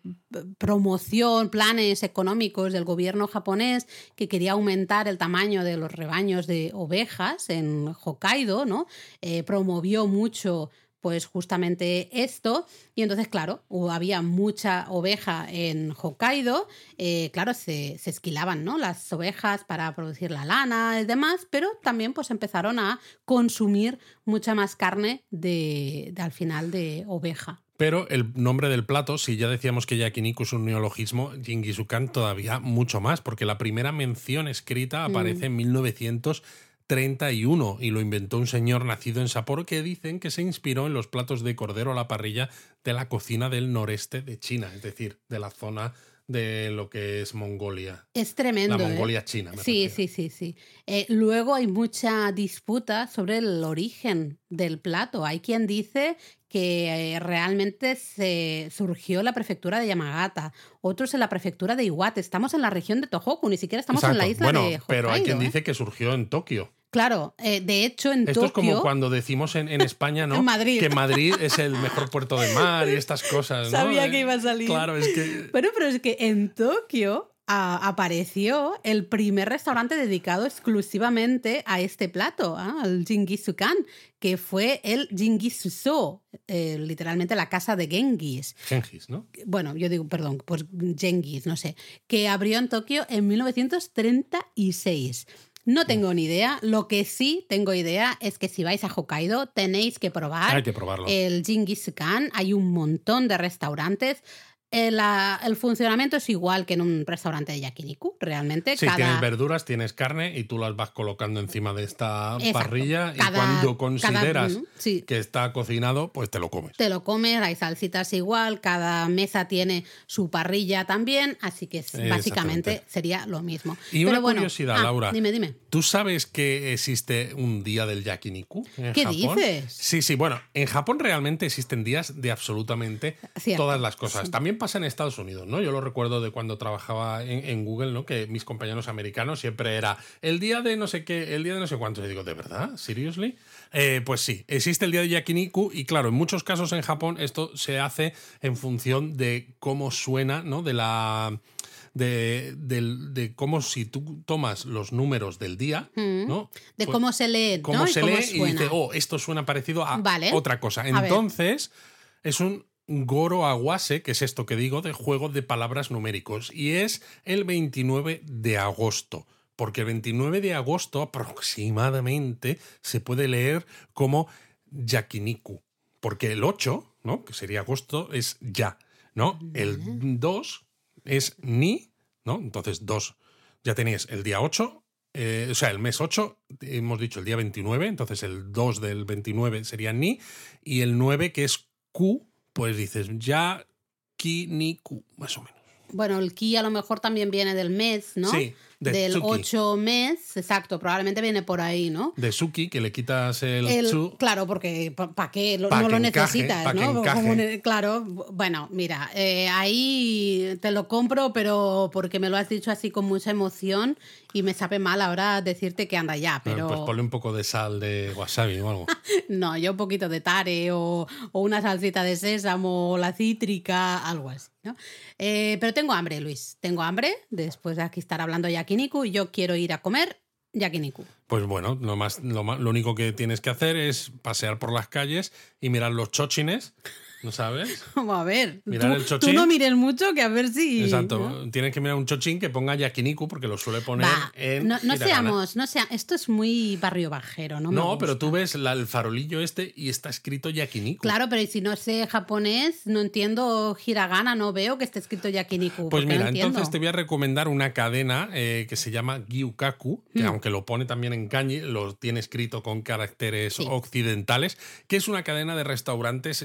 promoción, planes económicos del gobierno japonés que quería aumentar el tamaño de los rebaños de ovejas en Hokkaido, ¿no? Eh, promovió mucho pues justamente esto. Y entonces, claro, había mucha oveja en Hokkaido, eh, claro, se, esquilaban ¿no? las ovejas para producir la lana y demás, pero también pues empezaron a consumir mucha más carne de, al final de oveja. Pero el nombre del plato, si ya decíamos que yakiniku es un neologismo, Jingisukan todavía mucho más, porque la primera mención escrita aparece en 1900 31 y lo inventó un señor nacido en Sapporo que dicen que se inspiró en los platos de cordero a la parrilla de la cocina del noreste de China, es decir, de la zona de lo que es Mongolia. Es tremendo. La ¿eh? Mongolia china. sí, sí, sí, sí, eh, luego hay mucha disputa sobre el origen del plato. Hay quien dice que eh, realmente se surgió en la prefectura de Yamagata, otros en la prefectura de Iwate. Estamos en la región de Tohoku, ni siquiera estamos en la isla bueno, de Hokkaido. Pero hay quien dice que surgió en Tokio. Claro, de hecho en Esto Tokio... es como cuando decimos en, España, ¿no? Madrid. Que Madrid es el mejor puerto de mar y estas cosas, ¿no? Sabía que iba a salir. Claro, es que... Bueno, pero es que en Tokio apareció el primer restaurante dedicado exclusivamente a este plato, ¿ah? al Jingisukan, que fue el Jingisuso, eh, literalmente la casa de Genghis. Genghis, ¿no? Bueno, yo digo, perdón, pues Genghis, no sé, que abrió en Tokio en 1936. No tengo ni idea. Lo que sí tengo idea es que si vais a Hokkaido tenéis que probar Hay que probarlo. el Jingisukan. Hay un montón de restaurantes. El, el, funcionamiento es igual que en un restaurante de yakiniku, realmente. Sí, tienes verduras, tienes carne y tú las vas colocando encima de esta Exacto. parrilla Cada- y cuando consideras cada- sí. que está cocinado, pues te lo comes. Te lo comes, hay salsitas igual, cada mesa tiene su parrilla también, así que básicamente sería lo mismo. Y Pero una bueno, curiosidad, ah, Laura. Dime, dime. ¿Tú sabes que existe un día del yakiniku en ¿Qué Japón? dices? Sí, sí, bueno, en Japón realmente existen días de absolutamente Cierto, todas las cosas. También pasa en Estados Unidos, ¿no? Yo lo recuerdo de cuando trabajaba en, en Google, ¿no? Que mis compañeros americanos siempre era el día de no sé qué, el día de no sé cuánto. Y digo, ¿de verdad? ¿Seriously? Eh, pues sí, existe el día de yakiniku y claro, en muchos casos en Japón esto se hace en función de cómo suena, ¿no? De la de, cómo si tú tomas los números del día, ¿no? De Pues, cómo se lee, ¿no? cómo Y se cómo lee y dice, oh, esto suena parecido a Vale. otra cosa. A. Entonces, es un Goro Aguase, que es esto que digo, de juego de palabras numéricos. Y es el 29 de agosto. Porque el 29 de agosto aproximadamente se puede leer como yakiniku. Porque el 8, ¿no? Que sería agosto, es ya. ¿No? El 2 es ni, ¿no? Entonces 2. Ya tenéis el día 8, eh, o sea, el mes 8, hemos dicho el día 29, entonces el 2 del 29 sería ni, y el 9 que es Q, pues dices ya, ki, ni, Q, más o menos. Bueno, el ki a lo mejor también viene del mes, ¿no? Sí, de del tsuki. 8 mes, exacto, probablemente viene por ahí, ¿no? De Suki, que le quitas el, El- tsu. claro, porque ¿para qué? Pa' no que lo encaje, necesitas, ¿no? Como claro, bueno, mira, eh, ahí te lo compro, pero porque me lo has dicho así con mucha emoción y me sabe mal ahora decirte que anda ya, pero Pues ponle un poco de sal de wasabi o algo. no, yo un poquito de tare o, o una salsita de sésamo o la cítrica, algo así, ¿no? Eh, pero tengo hambre, Luis, tengo hambre, después de aquí estar hablando de y yo quiero ir a comer yakiniku. Pues bueno, lo, más, lo, más- lo único que tienes que hacer es pasear por las calles y mirar los chochines, ¿no sabes? Vamos a ver, Mirar tú, el tú chochín. no mires mucho que a ver si... Exacto. ¿no? Tienes que mirar un chochín que ponga yakiniku porque lo suele poner en. no, no seamos, no sea, esto es muy barrio bajero, ¿no? me No, pero tú ves la- el farolillo este y está escrito yakiniku. Claro, pero ¿y si no sé japonés, no entiendo hiragana, no veo que esté escrito yakiniku. Pues mira, entonces te voy a recomendar una cadena eh, que se llama Gyukaku, que Mm. aunque lo pone también en kanji, lo tiene escrito con caracteres Sí. occidentales, que es una cadena de restaurantes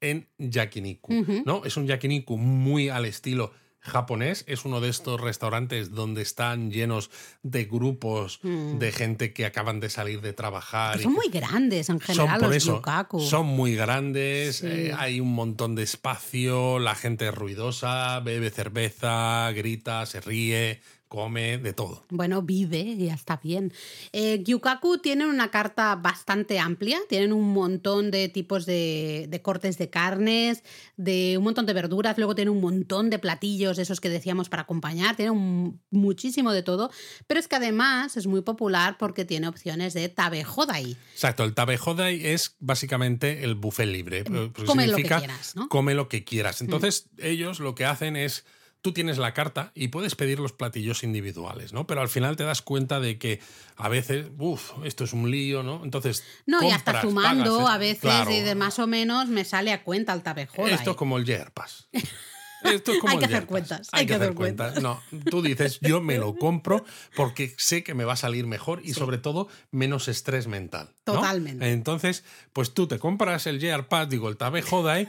en yakiniku. ¿no? Es un yakiniku muy al estilo japonés, es uno de estos restaurantes donde están llenos de grupos de gente que acaban de salir de trabajar. Mm. Son muy grandes en son general por los eso, yukaku. son muy grandes, Sí. eh, hay un montón de espacio, la gente es ruidosa, bebe cerveza, grita, se ríe, come, de todo. Bueno, vive, ya está bien. Eh, Gyukaku tienen una carta bastante amplia, tienen un montón de tipos de, de cortes de carnes, de un montón de verduras, luego tienen un montón de platillos, esos que decíamos para acompañar, tienen un- muchísimo de todo, pero es que además es muy popular porque tiene opciones de tabehodai. Exacto, el tabehodai es básicamente el buffet libre. porque come lo que quieras, ¿no? Come lo que quieras. Entonces, ellos lo que hacen es. Tú tienes la carta y puedes pedir los platillos individuales, ¿no? Pero al final te das cuenta de que a veces, uff, esto es un lío, ¿no? Entonces. No, y hasta compras, sumando pagas, a veces claro. y de más o menos me sale a cuenta el tabehodai. Esto es como el Yerpas. Esto es como Hay que hacer cuentas, Hay, que, hacer cuentas. No, tú dices, yo me lo compro porque sé que me va a salir mejor y sobre todo menos estrés mental. ¿No? Totalmente. Entonces, pues tú te compras el Pass, digo, el Tabe Hodai,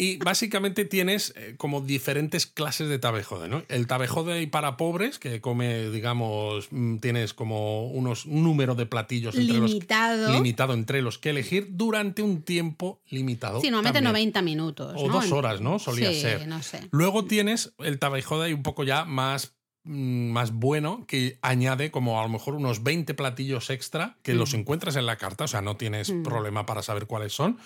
Y básicamente tienes eh, como diferentes clases de tabejode, ¿no? El tabejode para pobres, que come, digamos, mm, tienes como unos un número de platillos entre limitado. limitado entre los que elegir durante un tiempo limitado. Sí, normalmente 90 minutos. O dos horas, ¿no? Solía ser. No sé. Luego tienes el tabejode un poco ya más más bueno que añade como a lo mejor unos 20 platillos extra que los mm. encuentras en la carta, o sea, no tienes problema para saber cuáles son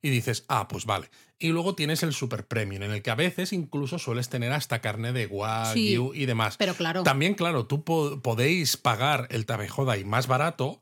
y dices, ah, pues vale. Y luego tienes el super premium, en el que a veces incluso sueles tener hasta carne de wagyu y demás. Pero claro. También, claro, tú podéis pagar el tabejodai más barato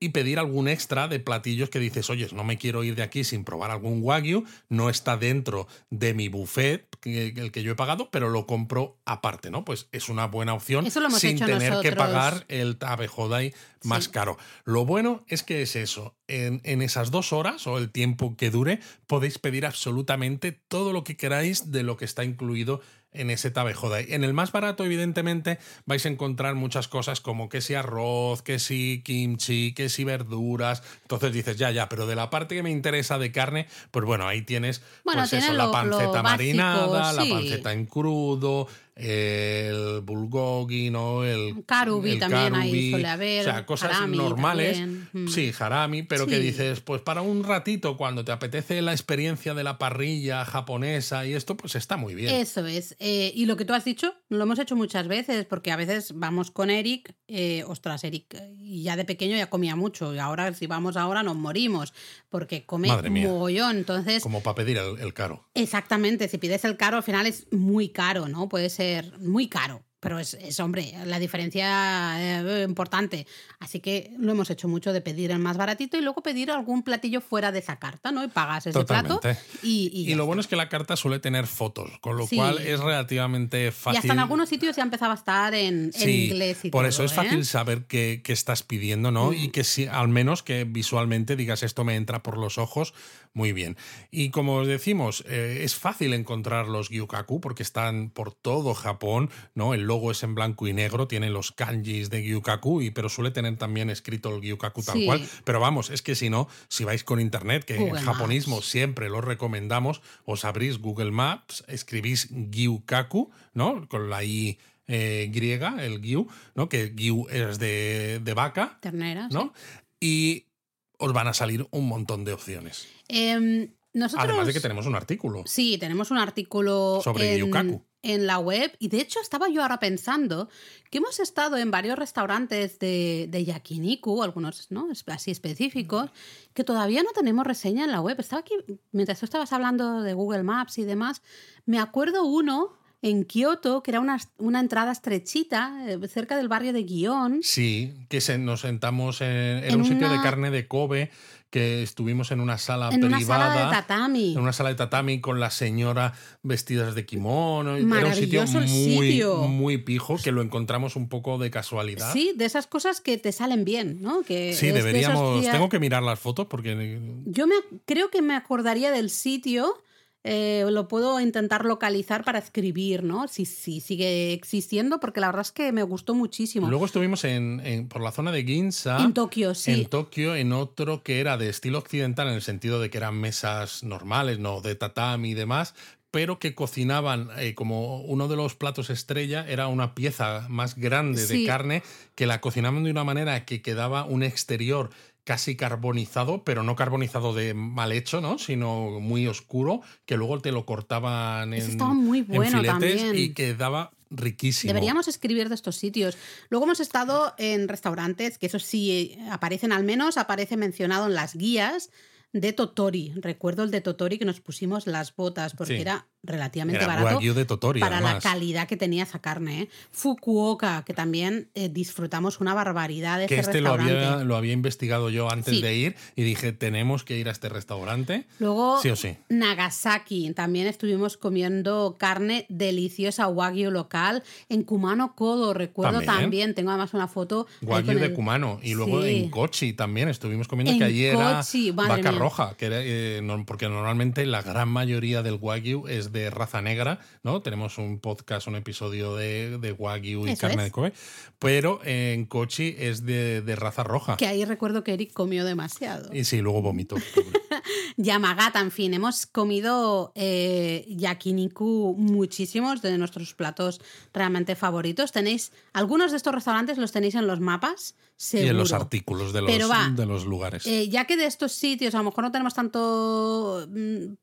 y pedir algún extra de platillos que dices, oye, no me quiero ir de aquí sin probar algún wagyu, no está dentro de mi buffet, el que yo he pagado, pero lo compro aparte, ¿no? Pues es una buena opción sin tener que pagar el tabejodai más caro. Lo bueno es que es eso, en, en, esas dos horas o el tiempo que dure, podéis pedir absolutamente todo lo que queráis de lo que está incluido en ese tabejoda. En el más barato, evidentemente, vais a encontrar muchas cosas como que si arroz, que si kimchi, que si verduras. Entonces dices, ya, ya, pero de la parte que me interesa de carne, pues bueno, ahí tienes, pues eso, la panceta marinada, la panceta en crudo, el bulgogi, ¿no? El karubi también ahí suele haber. O sea, cosas normales. Mm. Sí, harami, pero que dices, pues para un ratito, cuando te apetece la experiencia de la parrilla japonesa y esto, pues está muy bien. Eso es. Eh, y lo que tú has dicho, lo hemos hecho muchas veces, porque a veces vamos con Eric, eh, ostras, Eric, y ya de pequeño ya comía mucho, y ahora si vamos ahora nos morimos, porque come mogollón. Entonces. Como para pedir el caro. Exactamente, si pides el caro, al final es muy caro, ¿no? Puede ser muy caro. Pero es, es, hombre, la diferencia eh, importante. Así que lo hemos hecho mucho de pedir el más baratito y luego pedir algún platillo fuera de esa carta, ¿no? Y pagas ese plato. Y, y, lo bueno es que la carta suele tener fotos, con lo cual es relativamente fácil. Y hasta en algunos sitios ya empezaba a estar en, inglés y Por eso es fácil ¿eh? saber qué, qué, estás pidiendo, ¿no? Y que si, al menos que visualmente digas esto me entra por los ojos, muy bien. Y como decimos, eh, es fácil encontrar los Gyukaku porque están por todo Japón, ¿no? El logo es en blanco y negro, tiene los kanjis de Gyukaku, y, pero suele tener también escrito el Gyukaku tal cual. Pero vamos, es que si no, si vais con internet, que en japonismo siempre lo recomendamos, os abrís Google Maps, escribís Gyukaku, ¿no? Con la I eh, griega, el Gyu, ¿no? Que Gyu es de, vaca. Ternera. ¿no? Y os van a salir un montón de opciones. Em, nosotros, Además de que tenemos un artículo. Sí, tenemos un artículo sobre en, en la web. Y de hecho estaba yo ahora pensando que hemos estado en varios restaurantes de, de yakiniku, algunos ¿no? así específicos, que todavía no tenemos reseña en la web. Estaba aquí, mientras tú estabas hablando de Google Maps y demás, me acuerdo uno en Kioto, que era una, una entrada estrechita, eh, cerca del barrio de Guión. Sí, que se, nos sentamos en, un sitio de carne de Kobe que estuvimos en una sala en privada. Una sala de tatami. En una sala de tatami con la señora vestidas de kimono. Era un sitio muy, muy pijo que lo encontramos un poco de casualidad. Sí, de esas cosas que te salen bien, ¿no? Que sí, deberíamos. Tengo que mirar las fotos porque. Yo me, creo que me acordaría del sitio eh, lo puedo intentar localizar para escribir, ¿no? Si, si, sigue existiendo, porque la verdad es que me gustó muchísimo. Luego estuvimos en, por la zona de Ginza. En Tokio, sí. En Tokio, en otro que era de estilo occidental, en el sentido de que eran mesas normales, no de tatami y demás, pero que cocinaban eh, como uno de los platos estrella era una pieza más grande de carne que la cocinaban de una manera que quedaba un exterior casi carbonizado, pero no carbonizado de mal hecho, ¿no? Sino muy oscuro, que luego te lo cortaban en, muy bueno filetes y quedaba riquísimo. Deberíamos escribir de estos sitios. Luego hemos estado en restaurantes, que eso sí aparecen al menos, aparece mencionado en las guías de Totori. Recuerdo el de Totori que nos pusimos las botas porque era relativamente barato para la calidad que tenía esa carne. ¿eh? Fukuoka, que también eh, disfrutamos una barbaridad de que este Lo había, lo había investigado yo antes de ir y dije, tenemos que ir a este restaurante. Luego, sí o sí. Nagasaki, también estuvimos comiendo carne deliciosa wagyu local. En Kumano Kodo, recuerdo también, tengo además una foto. Wagyu de Kumano. Y luego en Kochi también estuvimos comiendo, que ayer era vaca roja, que eh, porque normalmente la gran mayoría del wagyu es de de raza negra, ¿no? Tenemos un podcast, un episodio de, de Wagyu y carne de Kobe, pero en Kochi es de, raza roja. Que ahí recuerdo que Eric comió demasiado. Y sí, luego vomitó. Yamagata, en fin, hemos comido eh, yakiniku muchísimos de nuestros platos realmente favoritos. Tenéis, algunos de estos restaurantes los tenéis en los mapas. Seguro. Y en los artículos de los, de los lugares. Eh, ya que de estos sitios a lo mejor no tenemos tanto mm,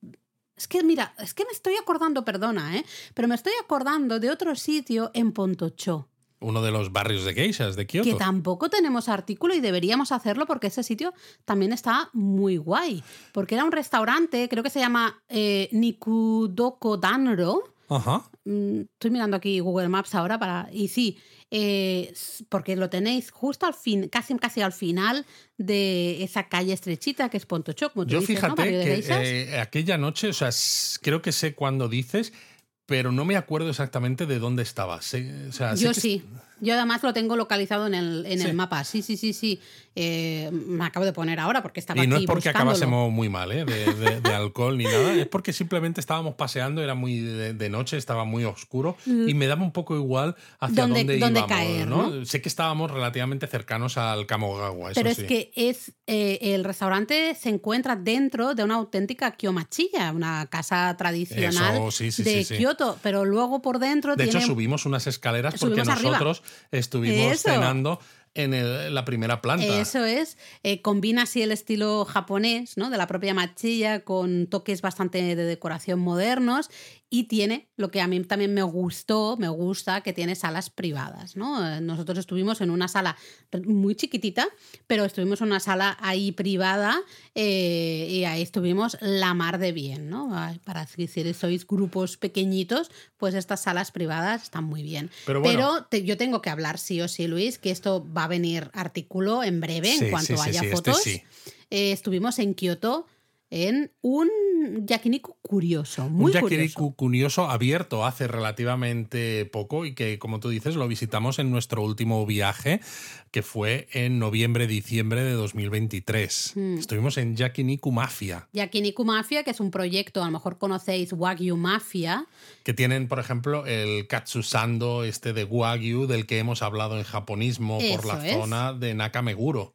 es que, mira, es que me estoy acordando, perdona, ¿eh? Pero me estoy acordando de otro sitio en Pontocho. Uno de los barrios de geishas de Kioto. Que tampoco tenemos artículo y deberíamos hacerlo porque ese sitio también está muy guay. Porque era un restaurante, creo que se llama eh, Nikudoko Danro. Ajá. Mm, estoy mirando aquí Google Maps ahora para. Y sí, eh, porque lo tenéis justo al fin, casi, casi al final de esa calle estrechita que es Pontocho, como tú Yo dices, fíjate que eh, aquella noche, o sea, creo que sé cuándo dices, pero no me acuerdo exactamente de dónde estaba. Yo sí. Yo además lo tengo localizado en el, en el mapa. Sí, sí, sí, sí. Eh, me acabo de poner ahora porque estaba Y no es porque acabásemos muy mal ¿eh? de, alcohol ni nada, es porque simplemente estábamos paseando, era muy de, noche, estaba muy oscuro y me daba un poco igual hacia dónde, íbamos. Caer, ¿no? Sé que estábamos relativamente cercanos al Kamogawa. Pero es que es eh, el restaurante se encuentra dentro de una auténtica Kyomachiya, una casa tradicional de Kioto, pero luego por dentro. De hecho, subimos unas escaleras porque nosotros estuvimos cenando en la primera planta. Eso es. Eh, combina así el estilo japonés, ¿no? De la propia machilla con toques bastante de decoración modernos y tiene lo que a mí también me gustó, me gusta, que tiene salas privadas, ¿no? Eh, nosotros estuvimos en una sala muy chiquitita, pero estuvimos en una sala ahí privada eh, y ahí estuvimos la mar de bien, ¿no? Para si sois grupos pequeñitos, pues estas salas privadas están muy bien. Pero, yo tengo que hablar sí o sí, Luis, que esto va a venir artículo en breve en cuanto haya este fotos. Eh, estuvimos en Kioto en un yakiniku curioso, muy un yakiniku curioso. abierto hace relativamente poco y que, como tú dices, lo visitamos en nuestro último viaje, que fue en noviembre-diciembre de 2023. Hmm. Estuvimos en Yakiniku Mafia. Yakiniku Mafia, que es un proyecto, a lo mejor conocéis Wagyu Mafia. Que tienen, por ejemplo, el Katsusando este de Wagyu, del que hemos hablado en japonismo por la zona de Nakameguro,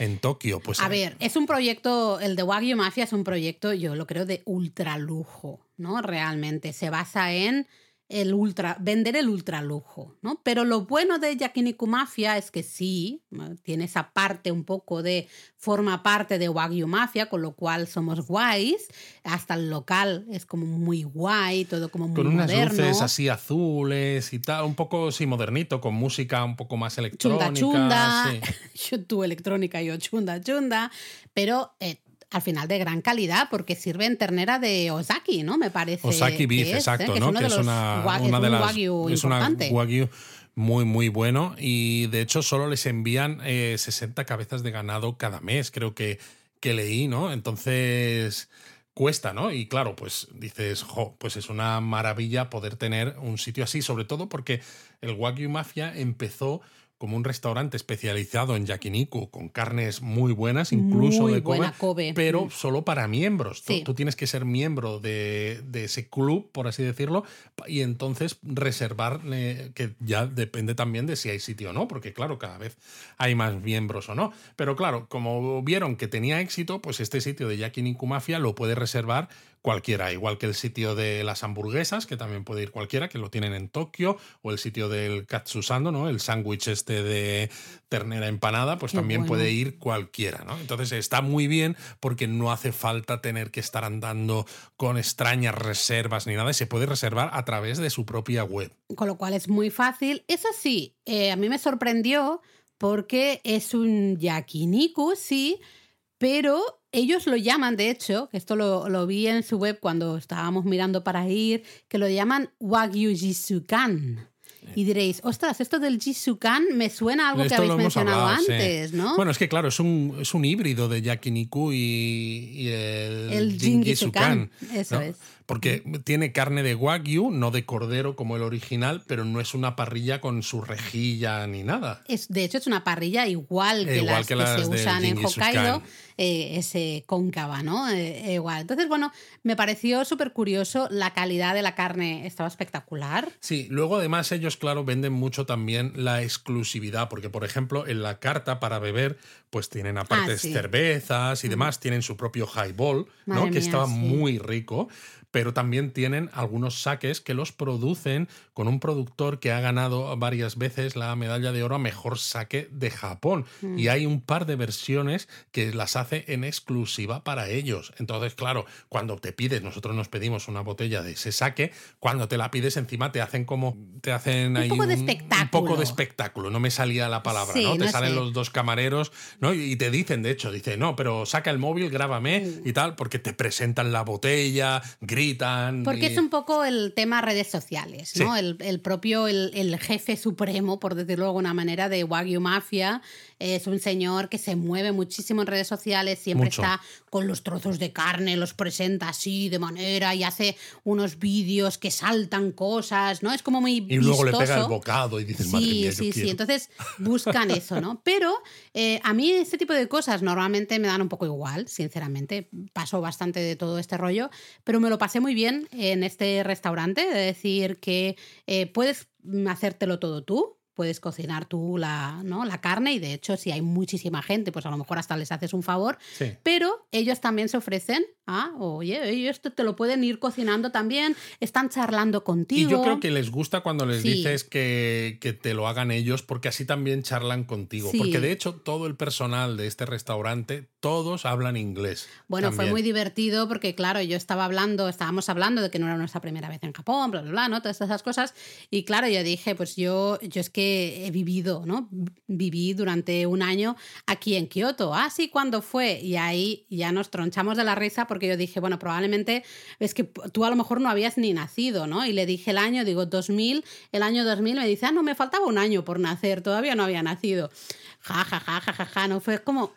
en Tokio. Pues, a ver, es un proyecto, el de Wagyu Mafia es un proyecto, yo lo creo, de ultralujo, ¿no? Realmente se basa en el ultra, vender el ultralujo, ¿no? Pero lo bueno de Yakiniku Mafia es que sí, tiene esa parte un poco de, forma parte de Wagyu Mafia, con lo cual somos guays, hasta el local es como muy guay, todo como muy Con unas luces así azules y tal, un poco, sí, modernito, con música un poco más electrónica. Chunda. chunda, yo tú electrónica, yo chunda chunda, pero... Eh, al final de gran calidad, porque sirven ternera de Osaki, ¿no? Me parece. Osaki beef, exacto, ¿no? Que es una, una de las. Wagyu es una wagyu muy, muy bueno. Y de hecho, solo les envían 60 eh, cabezas de ganado cada mes, creo que, que leí, ¿no? Entonces cuesta, ¿no? Y claro, pues dices, jo, pues es una maravilla poder tener un sitio así, sobre todo porque el Wagyu Mafia empezó como un restaurante especializado en yakiniku con carnes muy buenas, incluso de Kobe, pero mm. solo para miembros. Tú, tienes que ser miembro de, ese club, por así decirlo, y entonces reservar, eh, que ya depende también de si hay sitio o no, porque claro, cada vez hay más miembros o no. Pero claro, como vieron que tenía éxito, pues este sitio de Yakiniku Mafia lo puede reservar cualquiera, igual que el sitio de las hamburguesas, que también puede ir cualquiera, que lo tienen en Tokio, o el sitio del katsusando, ¿no? El sándwich este de ternera empanada, pues también puede ir cualquiera, ¿no? Entonces está muy bien porque no hace falta tener que estar andando con extrañas reservas ni nada, y se puede reservar a través de su propia web. Con lo cual es muy fácil. Eso sí, eh, a mí me sorprendió porque es un yakiniku, sí, pero ellos lo llaman, de hecho, que esto lo, vi en su web cuando estábamos mirando para ir, que lo llman Wagyu Jisukan. Y diréis, ostras, esto del Jisukan me suena a algo que habéis mencionado antes, ¿no? Bueno, es que claro, es un, es un híbrido de yakiniku y, y el, el Jingisukan. Eso es porque tiene carne de wagyu, no de cordero como el original, pero no es una parrilla con su rejilla ni nada. Es, de hecho, es una parrilla igual que las que, se usan en Hokkaido, eh, ese cóncava, ¿no? Eh, igual. Entonces, bueno, me pareció súper curioso, la calidad de la carne estaba espectacular. Sí, luego además ellos, claro, venden mucho también la exclusividad, porque por ejemplo, en la carta para beber, pues tienen aparte ah, cervezas y demás, tienen su propio highball, ¿no? que estaba muy rico pero también tienen algunos saques que los producen con un productor que ha ganado varias veces la medalla de oro a mejor saque de Japón. Mm. Y hay un par de versiones que las hace en exclusiva para ellos. Entonces, claro, cuando te pides, nosotros nos pedimos una botella de ese saque, cuando te la pides encima te hacen como, te hacen un poco de espectáculo. Un poco de espectáculo, no me salía la palabra, ¿no? Te salen los dos camareros, ¿no? Y te dicen, de hecho, dice, no, pero saca el móvil, grábame mm. y tal, porque te presentan la botella, porque es un poco el tema redes sociales, ¿no? El, propio, el, jefe supremo, por decirlo de alguna manera, de Wagyu Mafia. Es un señor que se mueve muchísimo en redes sociales, siempre está con los trozos de carne, los presenta así de manera y hace unos vídeos que saltan cosas, ¿no? Es como muy Y luego le pega el bocado y dices, sí, madre mía, Sí, sí, entonces buscan eso, ¿no? Pero eh, a mí este tipo de cosas normalmente me dan un poco igual, sinceramente. Paso bastante de todo este rollo, pero me lo pasé muy bien en este restaurante, de decir que eh, puedes hacértelo todo tú, puedes cocinar tú la, ¿no? la carne y de hecho si hay muchísima gente, pues a lo mejor hasta les haces un favor, pero ellos también se ofrecen Ah, oye, esto te lo pueden ir cocinando también, están charlando contigo. Y yo creo que les gusta cuando les dices que, te lo hagan ellos, porque así también charlan contigo. Porque de hecho todo el personal de este restaurante, todos hablan inglés. Bueno, fue muy divertido porque claro, yo estaba hablando, estábamos hablando de que no era nuestra primera vez en Japón, bla, bla, bla, ¿no? Todas esas cosas. Y claro, yo dije, pues yo, yo es que he vivido, ¿no? Viví durante un año aquí en Kioto. Ah, sí, ¿cuándo fue? Y ahí ya nos tronchamos de la risa porque yo dije, bueno, probablemente es que tú a lo mejor no habías ni nacido, ¿no? Y le dije el año, digo 2000, el año 2000 me dice, ah, no, me faltaba un año por nacer, todavía no había nacido. Ja, ja, ja, ja, ja, ja, no fue como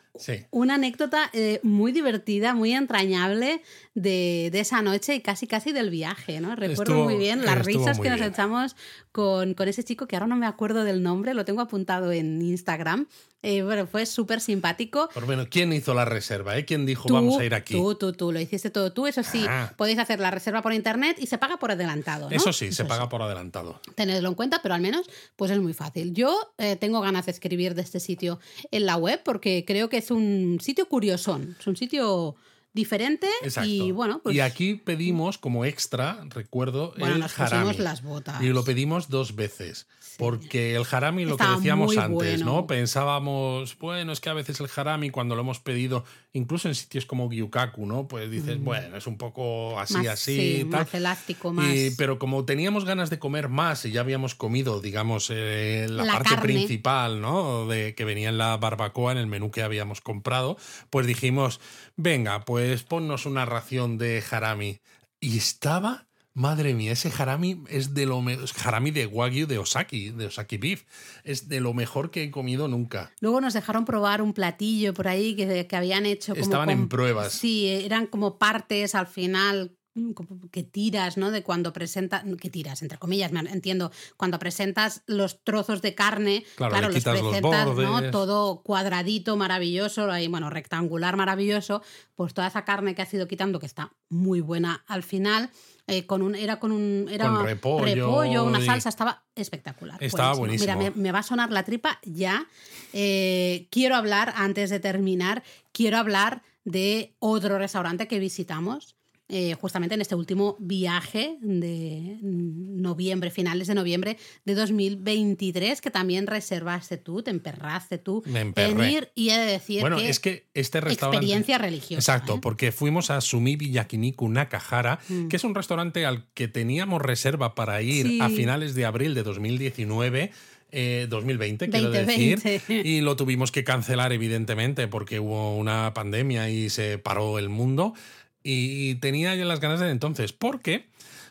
una anécdota eh, muy divertida, muy entrañable de, esa noche y casi casi del viaje, ¿no? Recuerdo muy bien las risas que nos echamos con, con, ese chico que ahora no me acuerdo del nombre, lo tengo apuntado en Instagram. Eh, bueno, fue súper simpático. Por bueno, ¿quién hizo la reserva? Eh? ¿Quién dijo vamos a ir aquí? Tú, tú, tú, lo hiciste todo tú. Eso sí, ah. podéis hacer la reserva por internet y se paga por adelantado. ¿no? Eso sí, se paga por adelantado. Tenedlo en cuenta, pero al menos pues es muy fácil. Yo eh, tengo ganas de escribir de este sitio en la web porque creo que es un sitio curiosón, es un sitio diferente y bueno pues... y aquí pedimos como extra recuerdo el harami las botas. y lo pedimos dos veces porque el harami lo que decíamos antes no pensábamos bueno es que a veces el harami cuando lo hemos pedido incluso en sitios como Gyukaku no pues dices mm. bueno es un poco así así tal. más elástico más pero como teníamos ganas de comer más y ya habíamos comido digamos eh, la, parte principal no de que venía en la barbacoa en el menú que habíamos comprado pues dijimos venga pues pues ponnos una ración de harami. Y estaba, madre mía, ese harami es de lo mejor, harami de wagyu de Osaki, de Osaki Beef, es de lo mejor que he comido nunca. Luego nos dejaron probar un platillo por ahí que, que habían hecho. Estaban en pruebas. Sí, eran como partes al final que tiras, ¿no? De cuando presentas, que tiras, entre comillas, me entiendo, cuando presentas los trozos de carne, claro, los presentas, ¿no? Todo cuadradito, maravilloso, ahí, bueno, rectangular, maravilloso, pues toda esa carne que has ido quitando, que está muy buena al final, eh, con un, era con un era repollo, una salsa, estaba espectacular. Estaba buenísimo. Mira, me, va a sonar la tripa ya. Eh, quiero hablar, antes de terminar, quiero hablar de otro restaurante que visitamos eh, justamente en este último viaje de noviembre, finales de noviembre de 2023, que también reservaste tú, te emperraste tú en ir y he de decir bueno, es que este restaurante... Experiencia religiosa. Exacto, ¿eh? porque fuimos a Sumibi Yakiniku Nakahara, mm. que es un restaurante al que teníamos reserva para ir a finales de abril de 2019. 2020, eh, quiero decir, y lo tuvimos que cancelar evidentemente porque hubo una pandemia y se paró el mundo. Y tenía ya las ganas de entonces, porque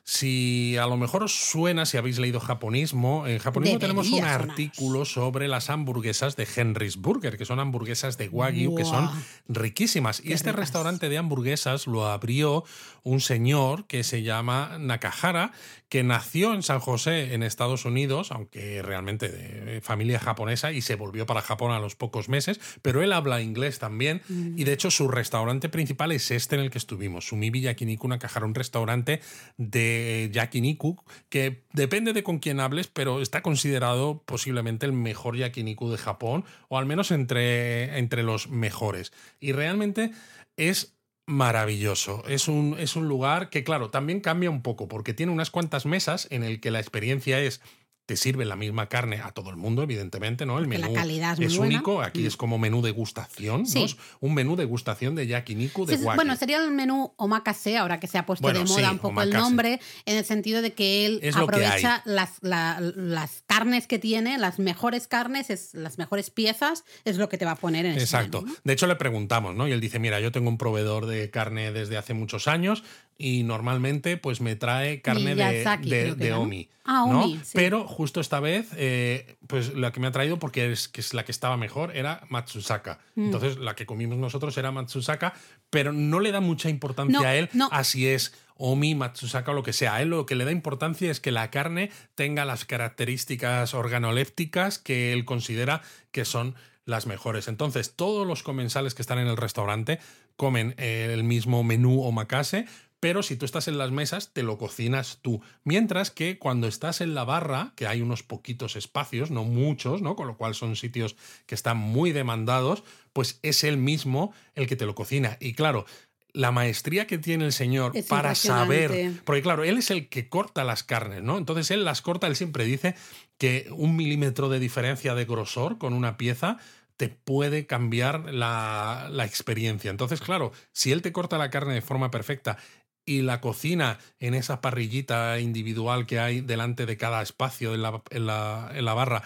si a lo mejor os suena, si habéis leído japonismo, en japonismo tenemos un artículo sobre las hamburguesas de Henry's Burger, que son hamburguesas de Wagyu, que son riquísimas. y este restaurante de hamburguesas lo abrió un señor que se llama Nakahara, que nació en San José, en Estados Unidos, aunque realmente de familia japonesa, y se volvió para Japón a los pocos meses, pero él habla inglés también, mm. y de hecho su restaurante principal es este en el que estuvimos, Sumibi Yakiniku Nakahara, un restaurante de yakiniku que depende de con quién hables, pero está considerado posiblemente el mejor yakiniku de Japón, o al menos entre, entre los mejores. Y realmente es maravilloso. Es un, es un lugar que, claro, también cambia un poco, porque tiene unas cuantas mesas en el que la experiencia es te sirve la misma carne a todo el mundo, evidentemente, ¿no? El menú la calidad es, único, aquí mm. es como menú degustación, ¿no? un menú degustación de yakiniku de Bueno, sería el menú omakase, ahora que se ha puesto de moda un poco el nombre, en el sentido de que él aprovecha las, las, carnes que tiene, las mejores carnes, es, las mejores piezas, es lo que te va a poner en Exacto. De hecho, le preguntamos, ¿no? Y él dice, mira, yo tengo un proveedor de carne desde hace muchos años, y normalmente pues me trae carne de, de, Omi. Ah, Omi Pero justo esta vez, eh, pues la que me ha traído, porque es, que es la que estaba mejor, era Matsusaka. Mm. Entonces la que comimos nosotros era Matsusaka, pero no le da mucha importancia a él así es Omi, Matsusaka o lo que sea. A él lo que le da importancia es que la carne tenga las características organolépticas que él considera que son las mejores. Entonces, todos los comensales que están en el restaurante comen el mismo menú omakase, pero si tú estás en las mesas, te lo cocinas tú. Mientras que cuando estás en la barra, que hay unos poquitos espacios, no muchos, ¿no? Con lo cual son sitios que están muy demandados, pues es él mismo el que te lo cocina. Y claro, la maestría que tiene el señor para saber, porque claro, él es el que corta las carnes, ¿no? Entonces él las corta, él siempre dice que un milímetro de diferencia de grosor con una pieza te puede cambiar la, la, experiencia. Entonces, claro, si él te corta la carne de forma perfecta y la cocina en esa parrillita individual que hay delante de cada espacio en la, en la, barra,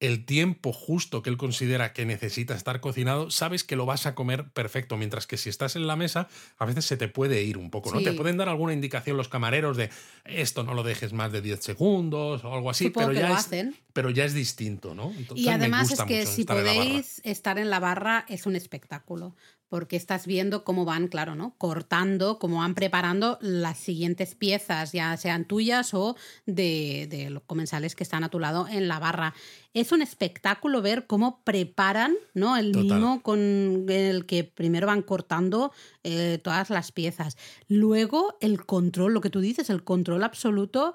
el tiempo justo que él considera que necesita estar cocinado, sabes que lo vas a comer perfecto. Mientras que si estás en la mesa, a veces se te puede ir un poco, ¿no? Te pueden dar alguna indicación los camareros de esto no lo dejes más de 10 segundos o algo así, pero ya, es, pero ya es distinto, ¿no? y además es que si podéis estar en la barra es un espectáculo porque estás viendo cómo van, claro, ¿no? Cortando, cómo van preparando las siguientes piezas, ya sean tuyas o de, los comensales que están a tu lado en la barra. Es un espectáculo ver cómo preparan, ¿no? El mimo con el que primero van cortando eh, todas las piezas. Luego el control, lo que tú dices, el control absoluto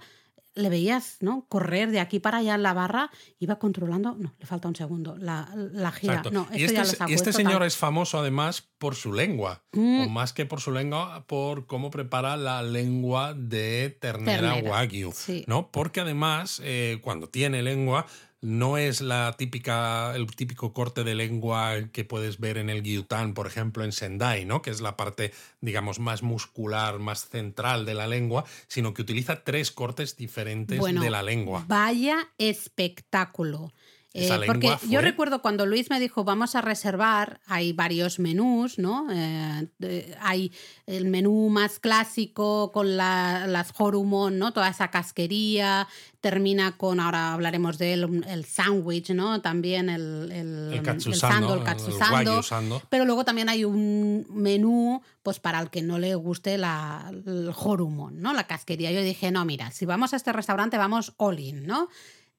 le veías ¿no? correr de aquí para allá en la barra, iba controlando, no, le falta un segundo, la, la gira. No, y este, este señor es famoso además por su lengua, mm. o más que por su lengua, por cómo prepara la lengua de ternera, wagyu, ¿no? Porque además, eh, cuando tiene lengua, no es la típica, el típico corte de lengua que puedes ver en el gyutan, por ejemplo, en Sendai, ¿no? que es la parte, digamos, más muscular, más central de la lengua, sino que utiliza tres cortes diferentes de la lengua. Vaya espectáculo. Eh, porque yo recuerdo cuando Luis me dijo vamos a reservar, hay varios menús, ¿no? Eh, hay el menú más clásico con las horumon, ¿no? Toda esa casquería, termina con, ahora hablaremos de él, el sándwich, ¿no? También el, el, el, sando, el katsusando. Pero luego también hay un menú, pues para el que no le guste la, el ¿no? La casquería. Yo dije, no, mira, si vamos a este restaurante vamos all in, ¿no?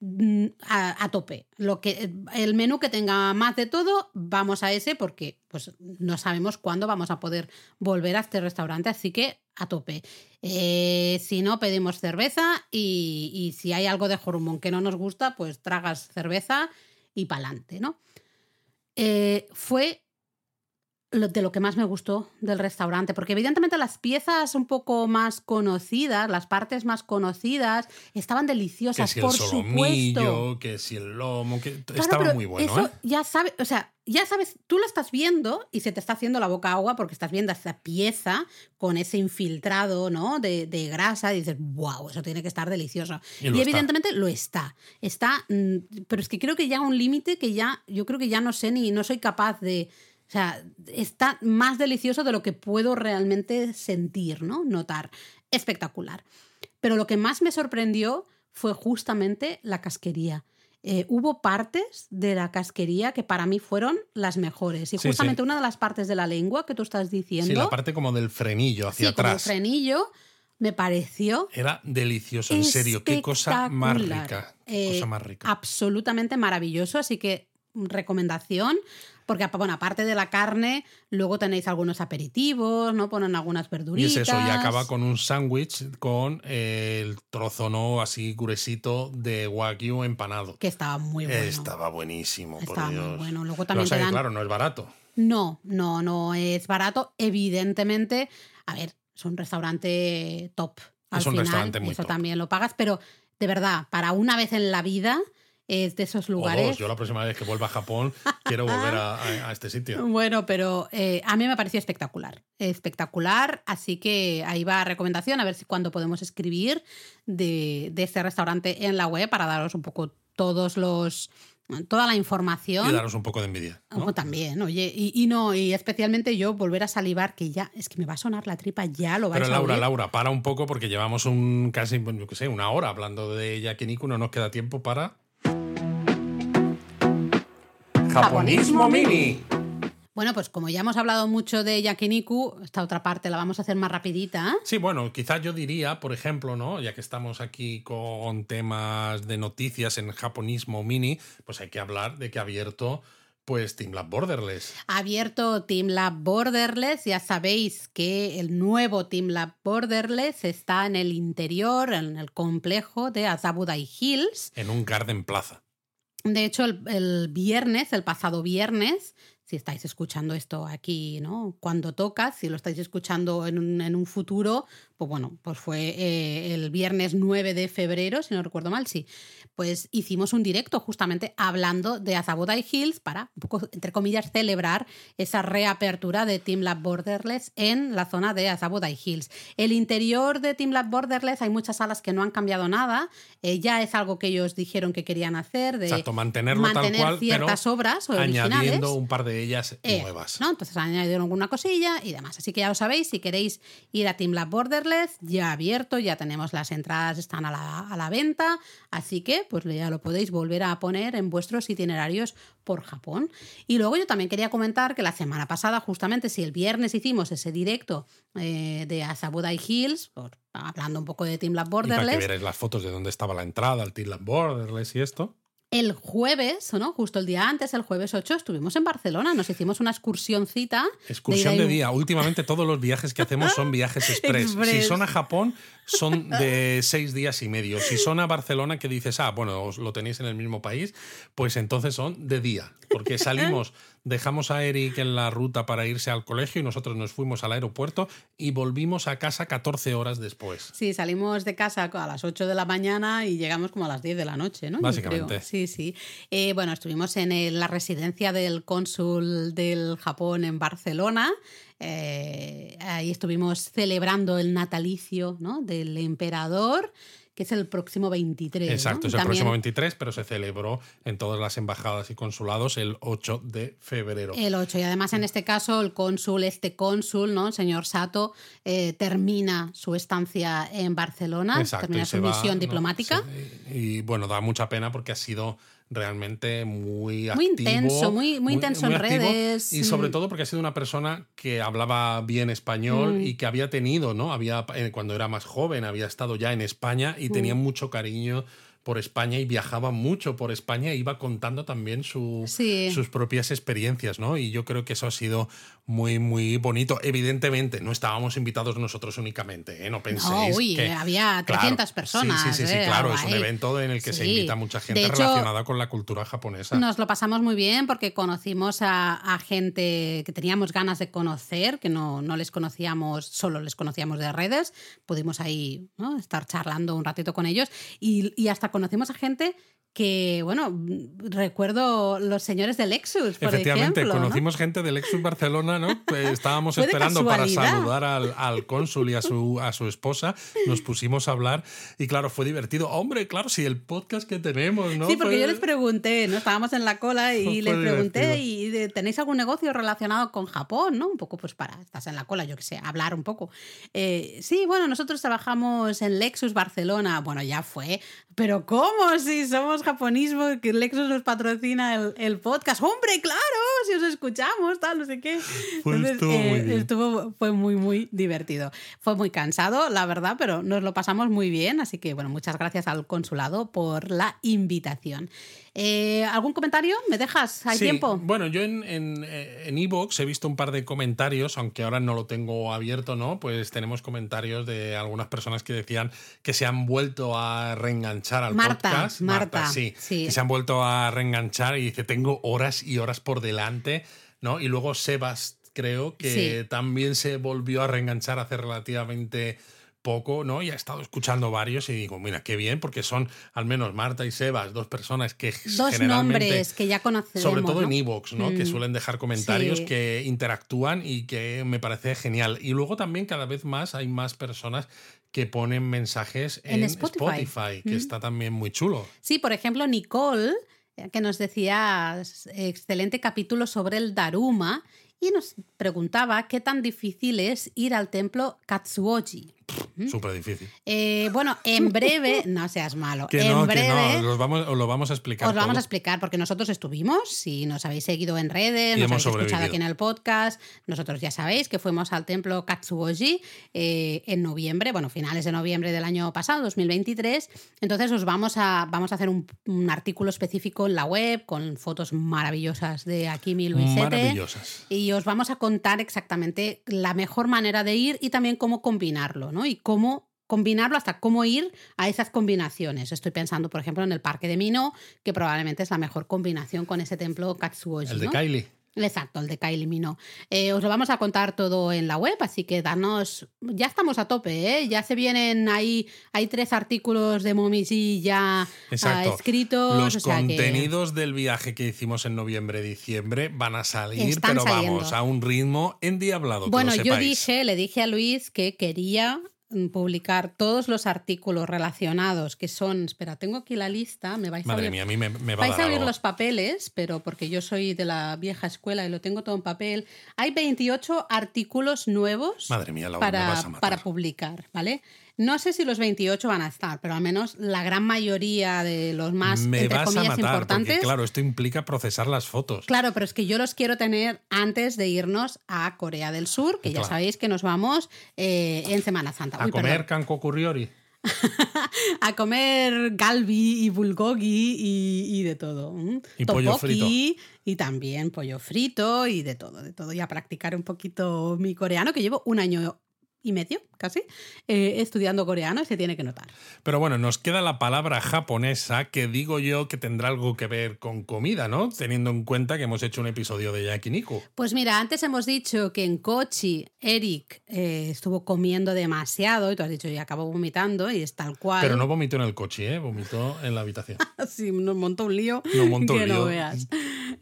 Mm, a, tope. Lo que, el menú que tenga más de todo, vamos a ese porque pues, no sabemos cuándo vamos a poder volver a este restaurante, así que a tope. Eh, si no, pedimos cerveza y, si hay algo de jorumón que no nos gusta, pues tragas cerveza y pa'lante, ¿no? Eh, fue de lo que más me gustó del restaurante, porque evidentemente las piezas un poco más conocidas, las partes más conocidas, estaban deliciosas, que por el supuesto. Que si el lomo, que estaba muy bueno. Eso ¿eh? ya sabes, o sea, ya sabes, tú lo estás viendo y se te está haciendo la boca agua porque estás viendo esa pieza con ese infiltrado, ¿no? De, grasa y dices, wow, eso tiene que estar delicioso. Y, evidentemente lo está. Está, mm, pero es que creo que ya un límite que ya, yo creo que ya no sé ni, no soy capaz de O sea, está más delicioso de lo que puedo realmente sentir, ¿no? Notar. Espectacular. Pero lo que más me sorprendió fue justamente la casquería. Eh, hubo partes de la casquería que para mí fueron las mejores. Y justamente una de las partes de la lengua que tú estás diciendo. Sí, la parte como del frenillo hacia atrás. el frenillo me pareció. Era delicioso, en serio. Qué cosa más rica. Qué cosa eh, más rica. Absolutamente maravilloso. Así que recomendación. Porque, bueno, aparte de la carne, luego tenéis algunos aperitivos, ¿no? Ponen algunas verduritas. Y es eso, y acaba con un sándwich con el trozo, ¿no? Así gruesito de wagyu empanado. Que estaba muy bueno. Estaba buenísimo, estaba por Dios. Muy bueno. Luego también claro, no es barato. No, no, no es barato. Evidentemente, a ver, es un restaurante top. Al es un final, restaurante muy Eso también lo pagas, pero de verdad, para una vez en la vida es de esos lugares. Yo la próxima vez que vuelva a Japón quiero volver a, este sitio. Bueno, pero eh, a mí me pareció espectacular. Espectacular. Así que ahí va recomendación, a ver si cuando podemos escribir de, este restaurante en la web para daros un poco todos los toda la información. Y daros un poco de envidia. también, oye, y, no, y especialmente yo volver a salivar, que ya, es que me va a sonar la tripa, ya lo vais Pero Laura, a Laura, para un poco porque llevamos un casi, yo qué sé, una hora hablando de Yakiniku, no nos queda tiempo para Japonismo Mini. Bueno, pues como ya hemos hablado mucho de Yakiniku, esta otra parte la vamos a hacer más rapidita. Sí, bueno, quizás yo diría, por ejemplo, ¿no? Ya que estamos aquí con temas de noticias en Japonismo Mini, pues hay que hablar de que ha abierto pues Team Lab Borderless. Ha abierto Team Lab Borderless. Ya sabéis que el nuevo Team Lab Borderless está en el interior, en el complejo de Azabudai Hills. En un Garden Plaza. De hecho, el, viernes, el pasado viernes, si estáis escuchando esto aquí, ¿no? Cuando toca, si lo estáis escuchando en un, en un futuro, pues bueno, pues fue eh, el viernes 9 de febrero, si no recuerdo mal, sí pues hicimos un directo justamente hablando de Azabodai Hills para, un poco, entre comillas, celebrar esa reapertura de Team Lab Borderless en la zona de Azabodai Hills. El interior de Team Lab Borderless hay muchas salas que no han cambiado nada, eh, ya es algo que ellos dijeron que querían hacer, de Exacto, mantenerlo mantener tal cual, ciertas obras añadiendo un par de ellas eh, nuevas. ¿no? Entonces añadido alguna cosilla y demás. Así que ya lo sabéis, si queréis ir a Team Lab Borderless, ya abierto, ya tenemos las entradas, están a la, a la venta, así que pues ya lo podéis volver a poner en vuestros itinerarios por Japón. Y luego yo también quería comentar que la semana pasada, justamente si el viernes hicimos ese directo eh, de Asabudai Hills, hablando un poco de Team Lab Borderless. Y para que las fotos de dónde estaba la entrada al Team Lab Borderless y esto. El jueves, ¿no? Justo el día antes, el jueves 8, estuvimos en Barcelona. Nos hicimos una excursióncita. Excursión de, día. Últimamente todos los viajes que hacemos son viajes express. Si son a Japón, son de seis días y medio. Si son a Barcelona, que dices, ah, bueno, os lo tenéis en el mismo país, pues entonces son de día. Porque salimos dejamos a Eric en la ruta para irse al colegio y nosotros nos fuimos al aeropuerto y volvimos a casa 14 horas después. Sí, salimos de casa a las 8 de la mañana y llegamos como a las 10 de la noche, ¿no? Básicamente. Sí, sí. Eh, bueno, estuvimos en la residencia del cónsul del Japón en Barcelona. Eh, ahí estuvimos celebrando el natalicio ¿no? del emperador que es el próximo 23. Exacto, es el próximo 23, pero se celebró en todas las embajadas y consulados el 8 de febrero. El 8, y además en este caso el cónsul, este cónsul, ¿no? El señor Sato, eh, termina su estancia en Barcelona, termina su misión diplomática. y bueno, da mucha pena porque ha sido realmente muy activo. Muy intenso, muy, muy intenso en redes. Y sobre todo porque ha sido una persona que hablaba bien español mm. y que había tenido, ¿no? Había, eh, cuando era más joven, había estado ya en España y tenía mm. mucho cariño por España y viajaba mucho por España e iba contando también su, sus propias experiencias, ¿no? Y yo creo que eso ha sido muy, muy bonito. Evidentemente, no estábamos invitados nosotros únicamente, ¿eh? No penséis no, uy, había 300 personas. Sí, sí, sí, ¿eh? claro, es un evento en el que se invita mucha gente relacionada con la cultura japonesa. Nos lo pasamos muy bien porque conocimos a, gente que teníamos ganas de conocer, que no, no, les conocíamos, solo les conocíamos de redes. Pudimos ahí estar charlando un ratito con ellos y, y hasta conocimos a gente que, bueno, recuerdo los señores de Lexus, por Efectivamente, conocimos gente de Lexus Barcelona, ¿no? Pues estábamos esperando para saludar al, al, cónsul y a su, a su esposa, nos pusimos a hablar y claro, fue divertido. Hombre, claro, sí, el podcast que tenemos, ¿no? Sí, porque yo les pregunté, ¿no? Estábamos en la cola y les pregunté, ¿y tenéis algún negocio relacionado con Japón, ¿no? Un poco pues para, estás en la cola, yo que sé, hablar un poco. Eh, sí, bueno, nosotros trabajamos en Lexus Barcelona, bueno, ya fue, pero ¿cómo? Si somos japonismo, que Lexus nos patrocina el, podcast. ¡Hombre, claro! Si os escuchamos, tal, no sé qué. Pues estuvo, muy eh, estuvo, fue muy, muy divertido. Fue muy cansado, la verdad, pero nos lo pasamos muy bien. Así que, bueno, muchas gracias al consulado por la invitación. Eh, ¿Algún comentario? ¿Me dejas? ¿Hay tiempo? Bueno, yo en en Evox he visto un par de comentarios, aunque ahora no lo tengo abierto, ¿no? Pues tenemos comentarios de algunas personas que decían que se han vuelto a reenganchar al podcast. Marta, sí, Que se han vuelto a reenganchar y dice, tengo horas y horas por delante, ¿no? Y luego Sebas, creo que también se volvió a reenganchar hace relativamente poco, ¿no? Y he estado escuchando varios y digo, mira, qué bien, porque son al menos Marta y Sebas, dos personas que dos nombres que ya conocemos. Sobre todo en Evox, ¿no? Que mm, suelen dejar comentarios, que interactúan y que me parece genial. Y luego también cada vez más hay más personas que ponen mensajes en, Spotify, que mm. está también muy chulo. Sí, por ejemplo, Nicole, que nos decía excelente capítulo sobre el Daruma y nos preguntaba qué tan difícil es ir al templo Katsuoji. Súper difícil. Eh, bueno, en breve, no seas malo. en breve, no, vamos, os lo vamos a explicar. Os lo vamos a explicar porque nosotros estuvimos, si nos habéis seguido en redes, nos habéis escuchado aquí en el podcast, nosotros ya sabéis que fuimos al templo Katsuoji eh, en noviembre, bueno, finales de noviembre del año pasado, 2023. Entonces os vamos a, vamos a hacer un, artículo específico en la web con fotos maravillosas de Akimi Luisete. Maravillosas. Y os vamos a contar exactamente la mejor manera de ir y también cómo combinarlo. Y cómo combinarlo hasta cómo ir a esas combinaciones. Estoy pensando, por ejemplo, en el Parque de Mino, que probablemente es la mejor combinación con ese templo Katsuoji. El de Kylie. Exacto, el de Kylie Mino. Eh, os lo vamos a contar todo en la web, así que danos. Ya estamos a tope, ¿eh? Ya se vienen ahí. Hay tres artículos de Momiji ya ah, escritos. Los contenidos del viaje que hicimos en noviembre-diciembre van a salir, pero vamos, a un ritmo endiablado. Bueno, yo dije, le dije a Luis que quería publicar todos los artículos relacionados que son, espera, tengo aquí la lista, me vais a ver, mía, a mí me, va vais a, ver los papeles, pero porque yo soy de la vieja escuela y lo tengo todo en papel. Hay 28 artículos nuevos para, para publicar, ¿vale? No sé si los 28 van a estar, pero al menos la gran mayoría de los más Me entre vas comillas, a matar, importantes. Porque, claro, esto implica procesar las fotos. Claro, pero es que yo los quiero tener antes de irnos a Corea del Sur, que ya sabéis que nos vamos eh, en Semana Santa. A comer kanko curriori. a comer galbi y bulgogi y, de todo. Y pollo frito. Y también pollo frito y de todo, de todo. Y a practicar un poquito mi coreano, que llevo un año y medio, casi, eh, estudiando coreano y se tiene que notar. Pero bueno, nos queda la palabra japonesa que digo yo que tendrá algo que ver con comida, ¿no? Teniendo en cuenta que hemos hecho un episodio de yakiniku. Pues mira, antes hemos dicho que en Kochi Eric eh, estuvo comiendo demasiado y tú has dicho y acabó vomitando y es tal cual. Pero no vomitó en el coche, ¿eh? Vomitó en la habitación. sí, nos montó un lío. Nos montó que no veas.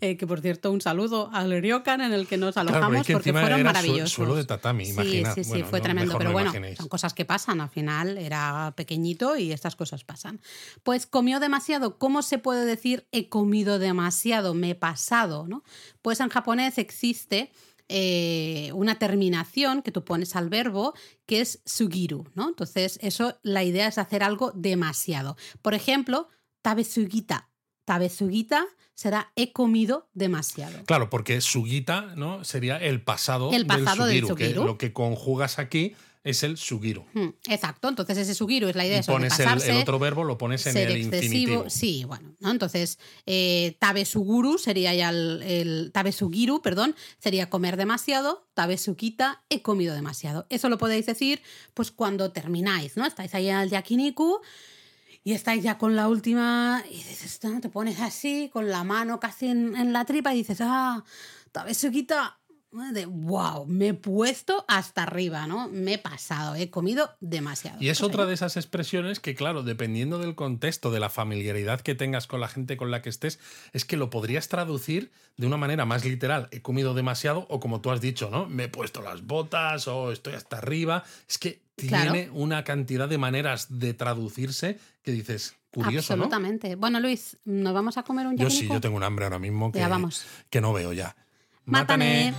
Eh, que por cierto, un saludo al Ryokan en el que nos alojamos porque fueron maravillosos. suelo de tatami, sí, Sí, sí, fue tremendo, pero bueno, son cosas que pasan. Al final era pequeñito y estas cosas pasan. Pues comió demasiado. ¿Cómo se puede decir he comido demasiado? Me he pasado, ¿no? Pues en japonés existe eh, una terminación que tú pones al verbo que es sugiru, ¿no? Entonces, eso, la idea es hacer algo demasiado. Por ejemplo, tabesugita. Tabesugita será he comido demasiado. Claro, porque sugita, ¿no? Sería el pasado, el pasado del sugiru, lo que conjugas aquí es el sugiru. Hmm, exacto, entonces ese sugiru es la idea de pones el, otro verbo, lo pones en el infinitivo. Sí, bueno, ¿no? Entonces, eh, tabesuguru sería ya el, el, tabesugiru, perdón, sería comer demasiado, tabesukita, he comido demasiado. Eso lo podéis decir pues cuando termináis, ¿no? Estáis ahí al yakiniku y estáis ya con la última y dices, te pones así, con la mano casi en, la tripa y dices, ah, tabesukita, de wow, me he puesto hasta arriba, ¿no? Me he pasado, he comido demasiado. Y es pues otra de esas expresiones que, claro, dependiendo del contexto, de la familiaridad que tengas con la gente con la que estés, es que lo podrías traducir de una manera más literal, he comido demasiado, o como tú has dicho, ¿no? Me he puesto las botas o estoy hasta arriba. Es que tiene una cantidad de maneras de traducirse que dices, curioso, Absolutamente. Bueno, Luis, ¿nos vamos a comer un Yo sí, yo tengo un hambre ahora mismo que, ya vamos. que no veo ya. またね。